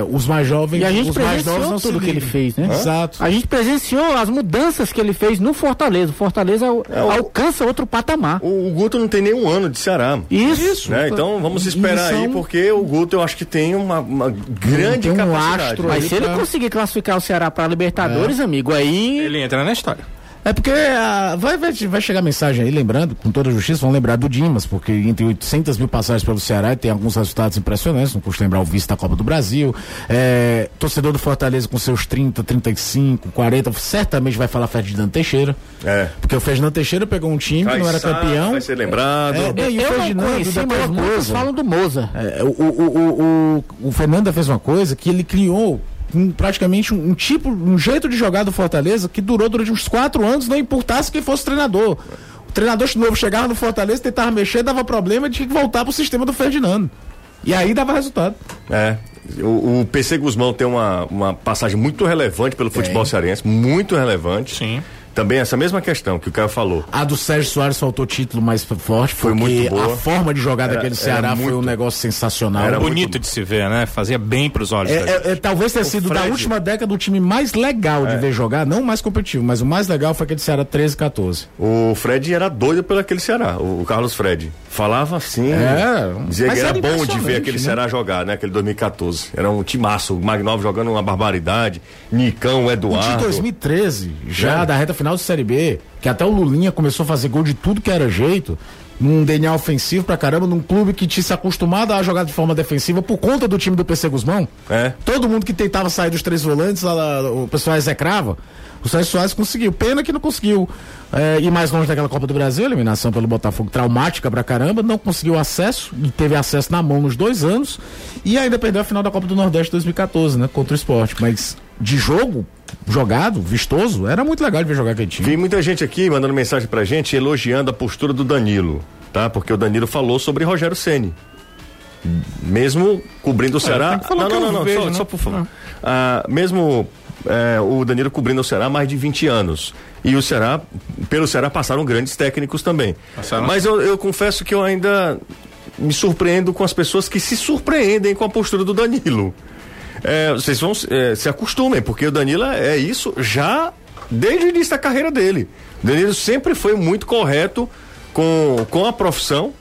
é, os mais jovens, E a gente os mais novos presenciou não tudo que ele fez, né? Exato. A gente presenciou as mudanças que ele fez no Fortaleza. O Fortaleza al- É, o- alcança outro patamar. O, o Guto não tem nenhum ano de Ceará. Isso. Né? Então vamos esperar são- aí, porque o Guto eu acho que tem uma, uma grande Tem um capacidade. astro Mas se ele pra- conseguir classificar o Ceará para Libertadores, amigo, aí Ele entra na história. É porque ah, vai, vai, vai chegar mensagem aí, lembrando, com toda a justiça, vão lembrar do Dimas, porque entre 800 mil passagens pelo Ceará tem alguns resultados impressionantes, não custa lembrar o vice da Copa do Brasil. É, torcedor do Fortaleza com seus 30, 35, 40, certamente vai falar Ferdinando Teixeira. É. Porque o Ferdinando Teixeira pegou um time, Vai não era campeão. Vai ser lembrado. É, e o eu não Ferdinando conheci, mas uma muitos falam do Moza. É, o, o, o, o, o Fernando fez uma coisa que ele criou um- praticamente um, um tipo, um jeito de jogar do Fortaleza que durou durante uns quatro anos, não importasse quem fosse treinador. O treinador novo chegava no Fortaleza, tentava mexer, dava problema, tinha que voltar pro sistema do Ferdinando. E aí dava resultado. É. O, o PC Guzmão tem uma, uma passagem muito relevante pelo futebol cearense, muito relevante. Sim. Também essa mesma questão que o Caio falou. A do Sérgio Soares faltou título mais forte, Foi muito boa. a forma de jogar Era- daquele Ceará foi muito- um negócio sensacional. Era Bonito muito- de se ver, né? Fazia bem pros olhos. É, da é, é, talvez tenha sido da Fred. última década o time mais legal de ver jogar, não o mais competitivo, mas o mais legal foi aquele Ceará 13 14. O Fred era doido pelo aquele Ceará, o, o Carlos Fred. Falava assim, É, dizia que era era bom de ver aquele né? Ceará jogar, né? Aquele 2014. Era um timaço, o Magnov jogando uma barbaridade, Nicão, O de Eduardo. 2013, já É. da reta final do Série B, que até o Lulinha começou a fazer gol de tudo que era jeito, num DNA ofensivo pra caramba, num clube que tinha se acostumado a jogar de forma defensiva por conta do time do PC Guzmão. É. Todo mundo que tentava sair dos três volantes, o pessoal execrava. O Sérgio Soares conseguiu. Pena que não conseguiu é, ir mais longe daquela Copa do Brasil, eliminação pelo Botafogo traumática pra caramba, não conseguiu acesso e teve acesso na mão nos dois anos e ainda perdeu a final da Copa do Nordeste 2014, né? Contra o esporte. Mas de jogo, jogado, vistoso, era muito legal de ver jogar aquele time. Vi muita gente aqui mandando mensagem pra gente elogiando a postura do Danilo, tá? Porque o Danilo falou sobre Rogério Ceni. Mesmo cobrindo o Ceará. não, não, não, não, vejo, só, né? só por favor. Ah, mesmo é, o Danilo cobrindo o Ceará há mais de 20 anos. E o Ceará, pelo Ceará passaram grandes técnicos também. Passaram. Mas eu, eu confesso que eu ainda me surpreendo com as pessoas que se surpreendem com a postura do Danilo. É, vocês vão é, se acostumem, porque o Danilo é isso já desde o início da carreira dele. O Danilo sempre foi muito correto com, com a profissão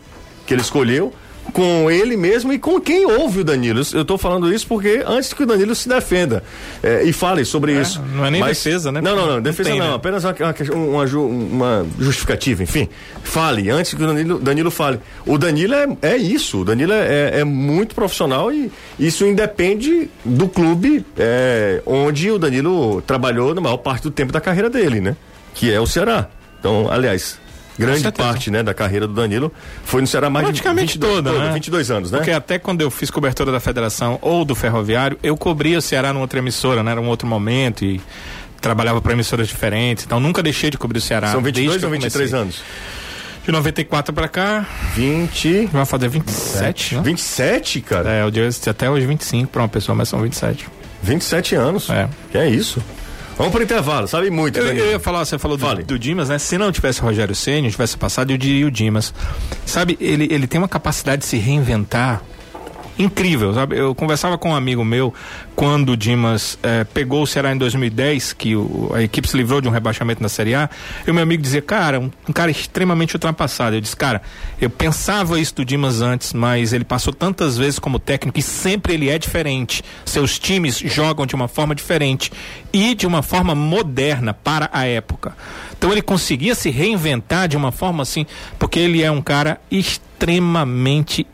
que ele escolheu, com ele mesmo e com quem ouve o Danilo. Eu estou falando isso porque antes que o Danilo se defenda é, e fale sobre isso. não é nem defesa, né? Não, não, não, Não defesa tem, não, né? apenas uma, uma, uma ju- uma justificativa, enfim. Fale, antes que o Danilo, Danilo fale. O Danilo é, é isso, o Danilo é, é muito profissional e isso independe do clube é, onde o Danilo trabalhou na maior parte do tempo da carreira dele, né? Que é o Ceará. Então, aliás, grande parte né, da carreira do Danilo foi no Ceará mais Praticamente de 22, toda, né? 22 anos, né? Porque até quando eu fiz cobertura da federação ou do ferroviário, eu cobria o Ceará numa outra emissora, né? Era um outro momento e trabalhava para emissoras diferentes. Então nunca deixei de cobrir o Ceará. São desde 22 que ou eu 23 comecei. anos? De 94 para cá, 20. vai fazer 27, né? 27, cara? É, o dia até hoje 25 para uma pessoa, mas são 27. 27 anos. É. Que é isso? Vamos pro intervalo, sabe muito, Eu, eu ia falar, você falou do, do Dimas, né? Se não tivesse o Rogério Ceni, tivesse passado, eu diria o Dimas. Sabe, ele, ele tem uma capacidade de se reinventar incrível, sabe? Eu conversava com um amigo meu quando o Dimas eh, pegou o Ceará em 2010, que o- a equipe se livrou de um rebaixamento na Série A, e o meu amigo dizia, cara, um, um cara extremamente ultrapassado. Eu disse, cara, eu pensava isso do Dimas antes, mas ele passou tantas vezes como técnico e sempre ele é diferente. Seus times jogam de uma forma diferente e de uma forma moderna para a época. Então ele conseguia se reinventar de uma forma assim, porque ele é um cara extremamente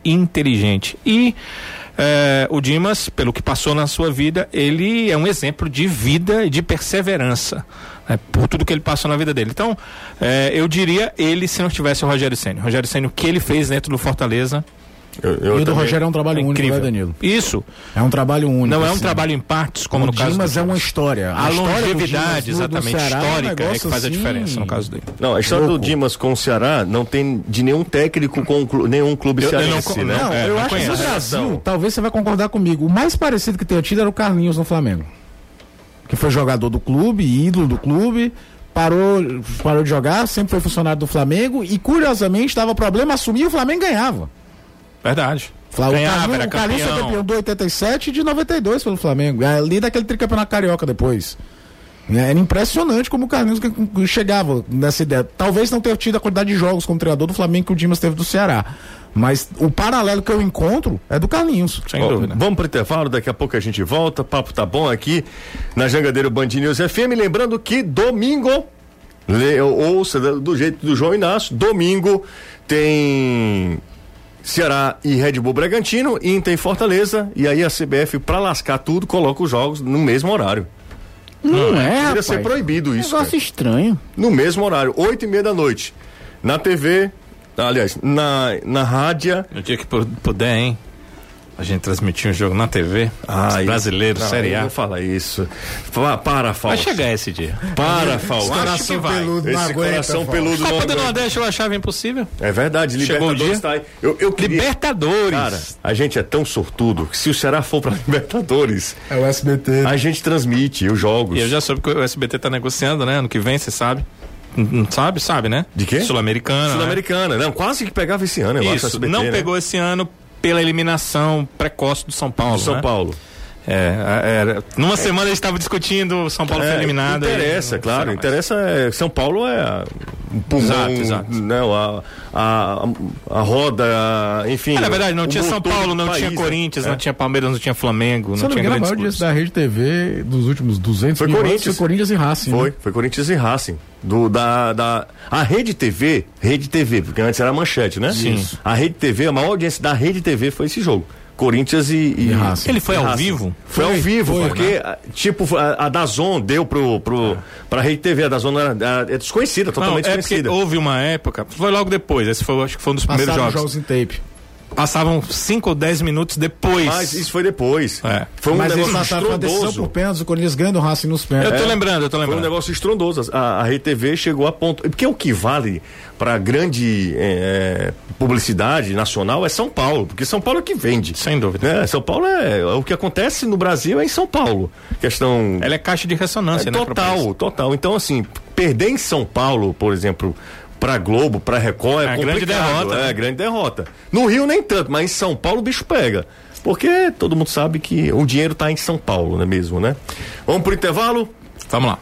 inteligente. E eh, o Dimas, pelo que passou na sua vida, ele é um exemplo de vida e de perseverança. né, por tudo que ele passou na vida dele. Então, eh, eu diria ele se não tivesse o Rogério Senna. Rogério Senna, o que ele fez dentro do Fortaleza. Eu, eu e o do Rogério é um trabalho é único, incrível. né, Danilo? Isso. É um trabalho único. Não é um assim. trabalho em partes, como o no caso do Dimas é uma Dimas. história. A, história do longevidade, Dimas exatamente, Ceará é um histórica, é que faz a assim- diferença no caso dele. Não, a história Louco. do Dimas com o Ceará não tem de nenhum técnico com clu- nenhum clube Eu- eu não cearense, né? Não, É, eu não acho que no conheço. Brasil, talvez você vai concordar comigo. O mais parecido que tenha tido era o Carlinhos no Flamengo. Que foi jogador do clube, ídolo do clube, parou, parou de jogar, sempre foi funcionário do Flamengo e curiosamente dava problema, assumia e o Flamengo ganhava. Verdade. Fla- O Ganhava, Carlinhos, era o Carlinhos foi campeão. campeão do 87 e de 92 pelo Flamengo. É Ali daquele tricampeonato carioca depois. É, Era impressionante como o Carlinhos chegava nessa ideia. Talvez não tenha tido a quantidade de jogos como treinador do Flamengo que o Dimas teve do Ceará. Mas o paralelo que eu encontro é do Carlinhos. Sem Ó, dúvida. Vamos pro intervalo, daqui a pouco a gente volta. Papo tá bom aqui na Jangadeiro Band News FM. Lembrando que domingo, le- ouça do jeito do João Inácio, domingo tem Ceará e Red Bull Bragantino, Inter e Fortaleza. E aí a CBF, pra lascar tudo, coloca os jogos no mesmo horário. Não é, Deveria rapaz. ser proibido isso. Negócio cara. estranho. No mesmo horário, oito e meia da noite. Na TV, aliás, na, na rádio. No dia que pu- puder, hein? A gente transmitir um jogo na TV. Ai, brasileiro, Série A. Não fala isso. Pa- para, Vai Fausto. chegar esse dia. Para, Fausto. Acho que vai. Esse coração peludo não Copa do aguenta. Nordeste eu achava impossível. É verdade, Chegou o Libertadores dia? tá aí. Eu, eu queria... Libertadores. Cara, a gente é tão sortudo que se o Ceará for pra Libertadores, É o SBT. a gente transmite os jogos. E eu já soube que o SBT tá negociando, né? Ano que vem, você sabe. Sabe? Sabe, né? De quê? Sul-Americana. né? Sul-Americana. Não, quase que pegava esse ano, eu acho, Isso, SBT, não né? pegou esse ano pela eliminação precoce do São Paulo. São né? Paulo. É, era, numa semana eles estavam discutindo, o São Paulo foi É, eliminado. Interessa, e não claro. mais. Interessa. É, São Paulo é um pulmão, Exato, exato. Né, a, a, a roda, enfim. É, na verdade, não tinha São Paulo, não país, tinha né? Corinthians, É. não tinha Palmeiras, não tinha Flamengo, Se não não tinha a grandes maior audiência clubes. da Rede TV dos últimos 200 Foi mil anos Corinthians. foi Corinthians e Racing. né? Foi, foi Corinthians e Racing. Do, da, da, a Rede TV, Rede TV, porque antes era manchete, né? Sim. A Rede TV, a maior audiência da Rede TV foi esse jogo. Corinthians e, e, E Racing. Ele foi e ao Racing. vivo? Foi, ao Foi, vivo, foi, porque, a- tipo, a, a Dazon deu pro, pro, pra Rede TV. A Dazon era, era- é desconhecida, totalmente não, é desconhecida. houve uma época, foi logo depois, esse foi, acho que foi um dos primeiros Passaram jogos. jogos em tape. Passavam 5 ou 10 minutos depois. Mas isso foi depois. É. Foi um Mas negócio passaram uma decisão estrondoso. por pênaltis, o Corinthians ganha do Racing nos eu pênaltis. tô lembrando, eu tô Foi um lembrando. negócio estrondoso. A, a Rede TV chegou a ponto. Porque o que vale para grande eh, publicidade nacional é São Paulo. Porque São Paulo é que vende. Sem dúvida. Né? São Paulo é. O que acontece no Brasil é em São Paulo. Questão. Ela é caixa de ressonância, é né? total, total. Então, assim, perder em São Paulo, por exemplo. Pra Globo, pra Record é, É a grande complicado, derrota, É, né? grande derrota. No Rio nem tanto, mas em São Paulo o bicho pega. Porque todo mundo sabe que o dinheiro tá em São Paulo, não é mesmo, né? Vamos pro intervalo? Vamos lá.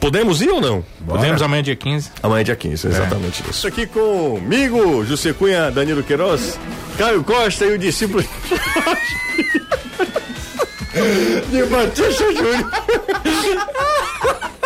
Podemos ir ou não? Podemos amanhã, dia 15. Amanhã é dia 15, exatamente isso. Aqui comigo, José Cunha, Danilo Queiroz, Caio Costa e o discípulo de Batista Júnior.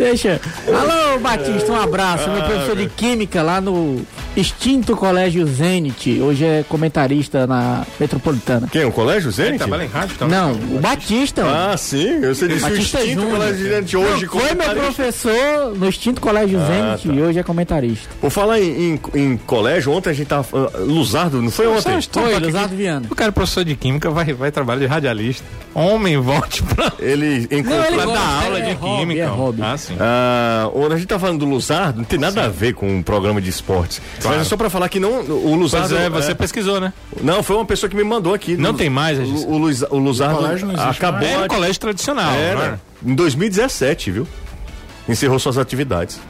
Deixa. Alô, Batista, um abraço. Meu professor de Química lá no extinto Colégio Zenit. Hoje é comentarista na Metropolitana. Quem? O colégio Zenit? Trabalha em rádio, então? Não, o Batista. Ah, sim, você disse o Batista extinto Júnior. colégio Zenit hoje. Não, foi meu professor no extinto Colégio Zenit tá. e hoje é comentarista. Por falar em, em- em colégio, ontem a gente tava. ah, Luzardo, não foi ontem? Foi, Luzardo Viana. O cara, professor de química, vai, vai trabalhar de radialista. Homem, volte pra, Ele encontrou. ele gosta, dar é- aula é de hobby, química. é hobby. Ah, sim. Ah, onde a gente tá falando do Luzardo, não tem nada a ver com um programa de esportes. Claro. Mas é só pra falar que não, o Pois Luzardo. é, você é, pesquisou, né? Não, foi uma pessoa que me mandou aqui. Não tem mais, Regis? O, o, Luiz- o Luzardo O colégio não existe acabou. É um a- colégio tradicional. Era. né? Em 2017, viu? Encerrou suas atividades.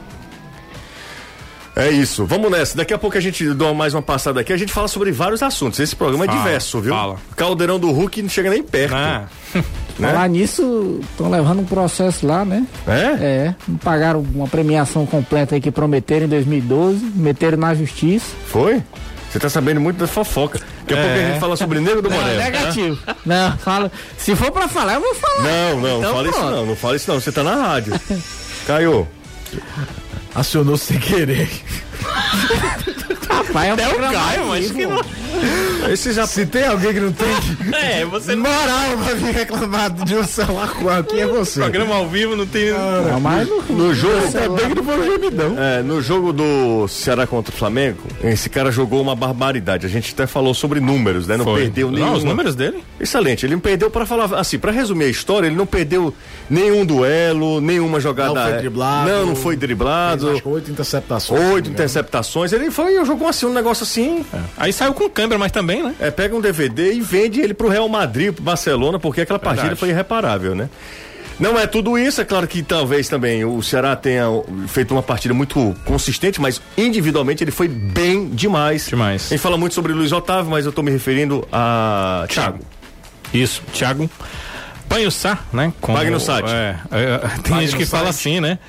É isso, vamos nessa. Daqui a pouco a gente dá mais uma passada aqui. A gente fala sobre vários assuntos. Esse programa é Fala, diverso, viu? fala. Caldeirão do Hulk não chega nem perto. Ah, né? Falar nisso, estão levando um processo lá, né? É? É, não pagaram uma premiação completa aí que prometeram em 2012, meteram na justiça. Foi? Você tá sabendo muito da fofoca. Daqui a É. pouco a gente fala sobre Negro do Não, Borel. negativo. Não, fala. Se for pra falar, eu vou falar. Não, não, Então fala isso pronto. não. Não fala isso não. Você tá na rádio. Caio. Acionou sem querer. Rapaz, é um Caio, mas que não- Esse já. Se tem alguém que não tem É, você não. moral pra vir reclamar de um celular com aqui é você. Programa ao vivo não tem. Não, mas no, No jogo. Ainda bem que não foi um gemidão. É, no jogo do Ceará contra o Flamengo, esse cara jogou uma barbaridade. A gente até falou sobre números, né? Não Foi. perdeu nenhum. Não, os números dele? Excelente. Ele não perdeu para falar assim, para resumir a história, ele não perdeu nenhum duelo, nenhuma jogada. Não foi driblado. Não, não foi driblado. Acho que oito interceptações. Oito interceptações. Ele foi e jogou assim um negócio assim. Aí saiu com câmera, mas também, né? É, pega um DVD e vende ele pro Real Madrid, pro Barcelona, porque aquela partida Verdade. foi irreparável, né? Não é tudo isso, é claro que talvez também o Ceará tenha feito uma partida muito consistente, mas individualmente ele foi bem demais. Demais. A gente fala muito sobre Luiz Otávio, mas eu tô me referindo a Thiago. Isso, Thiago Panhussá, né? Como, Magno Sati. É, é, tem Magno gente que fala Sati. assim, né?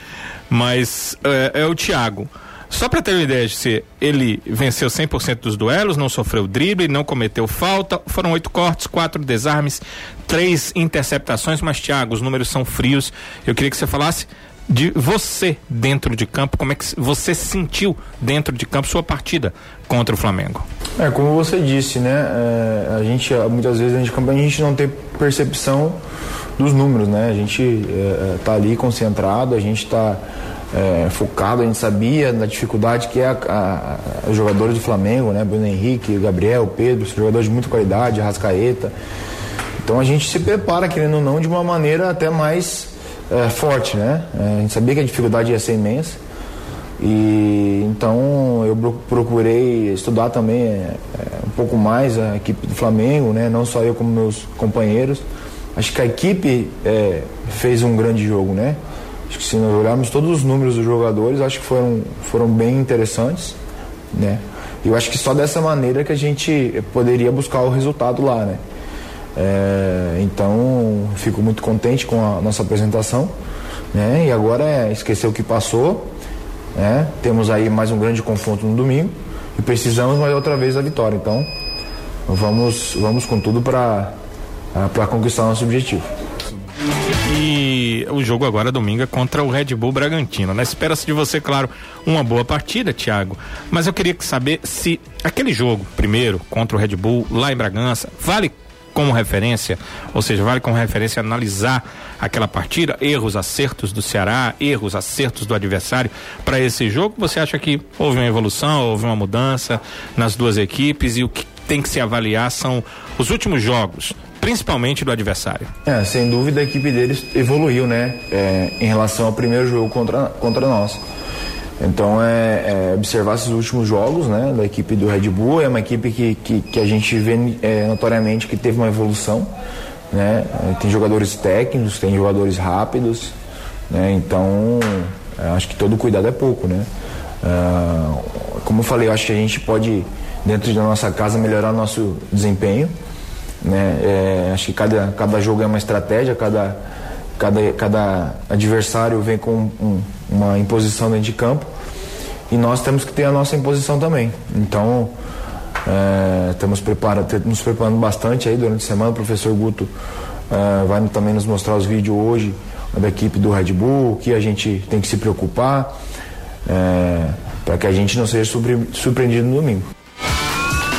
Mas é, é o Thiago. Só para ter uma ideia de se ele venceu 100% dos duelos, não sofreu drible, não cometeu falta, foram oito cortes, quatro desarmes, três interceptações, mas Thiago, os números são frios. Eu queria que você falasse de você dentro de campo, como é que você sentiu dentro de campo sua partida contra o Flamengo? É, como você disse, né? é, a gente, muitas vezes, dentro de campo, a gente não tem percepção dos números, né? A gente é, é, tá ali concentrado, a gente tá é, focado, a gente sabia da dificuldade que é os jogadores do Flamengo, né? Bruno Henrique, Gabriel, Pedro, jogadores de muita qualidade, Arrascaeta. Então a gente se prepara, querendo ou não, de uma maneira até mais é, forte, né? É, a gente sabia que a dificuldade ia ser imensa. E então eu pro- procurei estudar também é, é, um pouco mais a equipe do Flamengo, né? Não só eu como meus companheiros. Acho que a equipe é, fez um grande jogo, né? Acho que se nós olharmos todos os números dos jogadores, acho que foram, foram bem interessantes, né? Eu acho que só dessa maneira que a gente poderia buscar o resultado lá, né? É, então, fico muito contente com a nossa apresentação, né? E agora é esquecer o que passou, né? Temos aí mais um grande confronto no domingo e precisamos mais outra vez da vitória. Então, vamos, vamos com tudo para para conquistar nosso objetivo. O jogo agora domingo é contra o Red Bull Bragantino. né? Espera-se de você, claro, uma boa partida, Thiago. Mas eu queria saber se aquele jogo, primeiro, contra o Red Bull, lá em Bragança, vale como referência, ou seja, vale como referência analisar aquela partida, erros, acertos do Ceará, erros, acertos do adversário para esse jogo? Você acha que houve uma evolução, houve uma mudança nas duas equipes e o que tem que se avaliar são os últimos jogos, principalmente do adversário? É, sem dúvida a equipe deles evoluiu, né? É, em relação ao primeiro jogo contra, contra nós. Então é, é observar esses últimos jogos, né? Da equipe do Red Bull, é uma equipe que, que, que a gente vê é, notoriamente que teve uma evolução, né? É, Tem jogadores técnicos, tem jogadores rápidos, né? Então é, acho que todo cuidado é pouco, né? Ah, como eu falei, eu acho que a gente pode dentro da nossa casa melhorar nosso desempenho, né? É, acho que cada, cada jogo é uma estratégia, cada, cada, cada adversário vem com um- uma imposição dentro de campo e nós temos que ter a nossa imposição também. Então, é, estamos prepara, te- nos preparando bastante aí durante a semana. O professor Guto é, vai também nos mostrar os vídeos hoje da equipe do Red Bull, o que a gente tem que se preocupar para que a gente não seja surpre- surpreendido no domingo.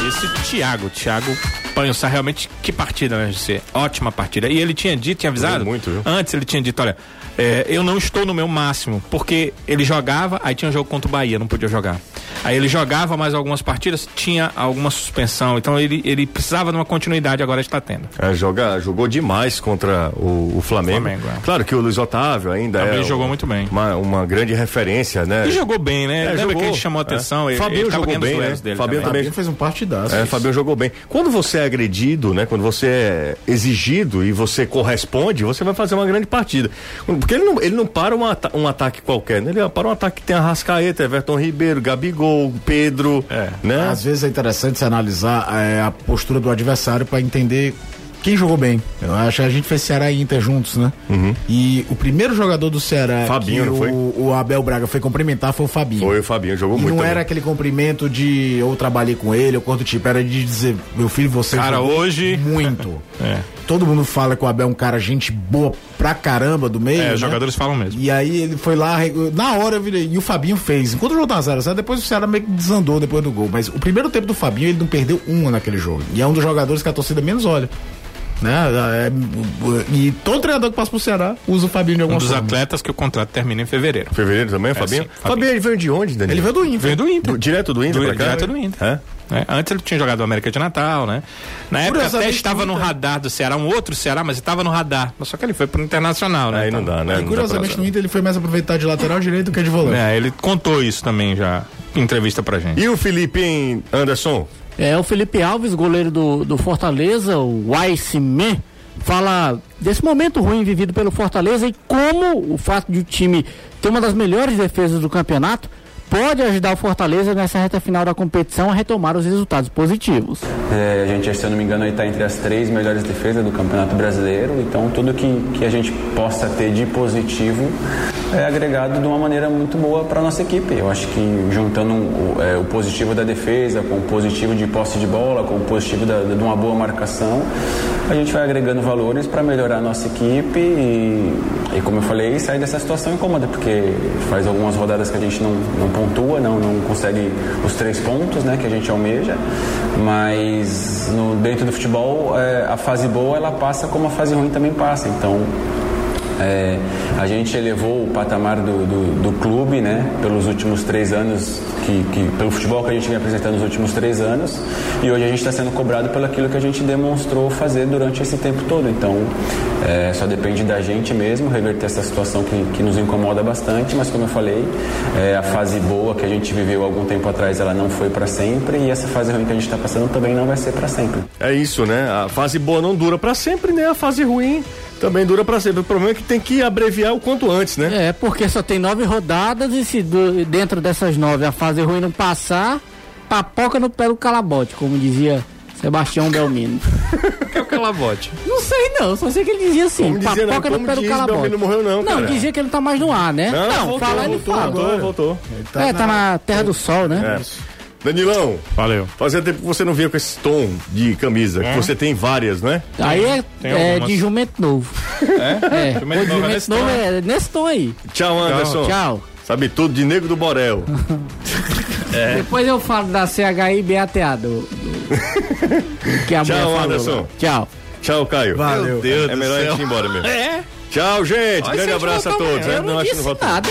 Esse Thiago, Thiago Panhussá, realmente que partida, né, GC? Ótima partida. E ele tinha dito, tinha avisado? Muito, viu? Antes ele tinha dito, olha, é, eu não estou no meu máximo, porque ele jogava, aí tinha um jogo contra o Bahia, não podia jogar. Aí ele jogava mais algumas partidas, tinha alguma suspensão, então ele, ele precisava de uma continuidade, agora está tendo. É, joga, jogou demais contra o, o Flamengo. Flamengo, é. Claro que o Luiz Otávio ainda Também é jogou um- muito bem. Uma, uma grande referência, né? E jogou bem, né? É, Lembra jogou. que ele chamou a atenção? É. Ele, Fabinho ele jogou bem, né? dele Fabinho também. também. Fabinho fez um partidaço. É, Fabinho jogou bem. Quando você é agredido, né? Quando você é exigido e você corresponde, você vai fazer uma grande partida. Porque ele não, ele não para um, ata- um ataque qualquer, né? Ele para um ataque que tem Arrascaeta, Everton Ribeiro, Gabigol, Pedro, É. né? Às vezes é interessante se analisar é, a postura do adversário para entender quem jogou bem. Eu acho que a gente fez Ceará e Inter juntos, né? E o primeiro jogador do Ceará Uhum. Fabinho, que não foi? o, o Abel Braga foi cumprimentar foi o Fabinho. Foi o Fabinho, jogou E muito. não também. era aquele cumprimento de eu trabalhei com ele, eu quanto tipo, era de dizer, meu filho, você Cara, hoje- muito. É. Todo mundo fala que o Abel é um cara gente boa pra caramba do meio. É, né? os jogadores falam mesmo. E aí ele foi lá, na hora eu virei, e o Fabinho fez. Enquanto o jogo tava 0 0 depois o Ceará meio que desandou depois do gol. Mas o primeiro tempo do Fabinho, ele não perdeu uma naquele jogo. E é um dos jogadores que a torcida menos olha. Né? É, e todo treinador que passa pro Ceará usa o Fabinho de Um alguma dos forma. atletas que o contrato termina em fevereiro. Fevereiro também, Fabinho? sim, Fabinho. Fabinho, ele veio de onde, Daniel? Ele veio do Inter. Veio do Inter. Do- direto do Inter Do- pra cá? direto do Inter. É? né? Antes ele tinha jogado o América de Natal, né? Na época até estava no radar do Ceará, um outro Ceará, mas estava no radar. Só que ele foi pro Internacional, né? Aí não Então, dá, né? E Não curiosamente no Inter ele foi mais aproveitado de lateral direito do que de volante. É, ele contou isso também já em entrevista pra gente. E o Felipe Anderson? É o Felipe Alves, goleiro do, do Fortaleza, o Weissman, fala desse momento ruim vivido pelo Fortaleza e como o fato de o time ter uma das melhores defesas do campeonato pode ajudar o Fortaleza nessa reta final da competição a retomar os resultados positivos. É, a gente, se eu não me engano, está entre as três melhores defesas do Campeonato Brasileiro, então tudo que, que a gente possa ter de positivo é agregado de uma maneira muito boa para nossa equipe. Eu acho que juntando o, é, o, positivo da defesa com o positivo de posse de bola, com o positivo da, de uma boa marcação, a gente vai agregando valores para melhorar a nossa equipe e, e, como eu falei, sair dessa situação incômoda, porque faz algumas rodadas que a gente não, não pontua, não, não consegue os três pontos né, que a gente almeja, mas no, dentro do futebol é, a fase boa ela passa como a fase ruim também passa, então é, a gente elevou o patamar do, do, do, clube, né, pelos últimos três anos, que, que, pelo futebol que a gente vem apresentando nos últimos três anos, e hoje a gente está sendo cobrado pelo aquilo que a gente demonstrou fazer durante esse tempo todo. Então, é, só depende da gente mesmo reverter essa situação que, que nos incomoda bastante, mas como eu falei, é, a fase boa que a gente viveu algum tempo atrás, ela não foi para sempre, e essa fase ruim que a gente está passando também não vai ser para sempre. É isso, né? A fase boa não dura para sempre, né? A fase ruim também dura para sempre. O problema é que tem que abreviar o quanto antes, né? É, porque só tem nove rodadas e se do, dentro dessas nove a fase ruim não passar, papoca no pé do calabote, como dizia Sebastião Belmino. que é o calabote? Não sei não, só sei que ele dizia assim, dizia, papoca não, no pé do calabote. Belmino não morreu não, Não, cara. dizia que ele tá mais no ar, né? Não, não voltou, fala ele voltou, fala. Voltou, voltou. Tá é, na... tá na Terra do Sol, né? É. Danilão. Valeu. Fazia tempo que você não via com esse tom de camisa, é. que você tem várias, né? Aí é, é de jumento novo. É? É. Jumento, novo, jumento novo é nesse tom aí. Tchau, Anderson. Tchau. Sabe tudo de Negro do Borel. é. Depois eu falo da CHIBATA do, do... que a Tchau, Anderson. Tchau. Tchau, Caio. Valeu. Meu Deus é melhor a gente ir embora mesmo. É? Tchau, gente. Grande abraço a todos. Eu não, não, não disse nada.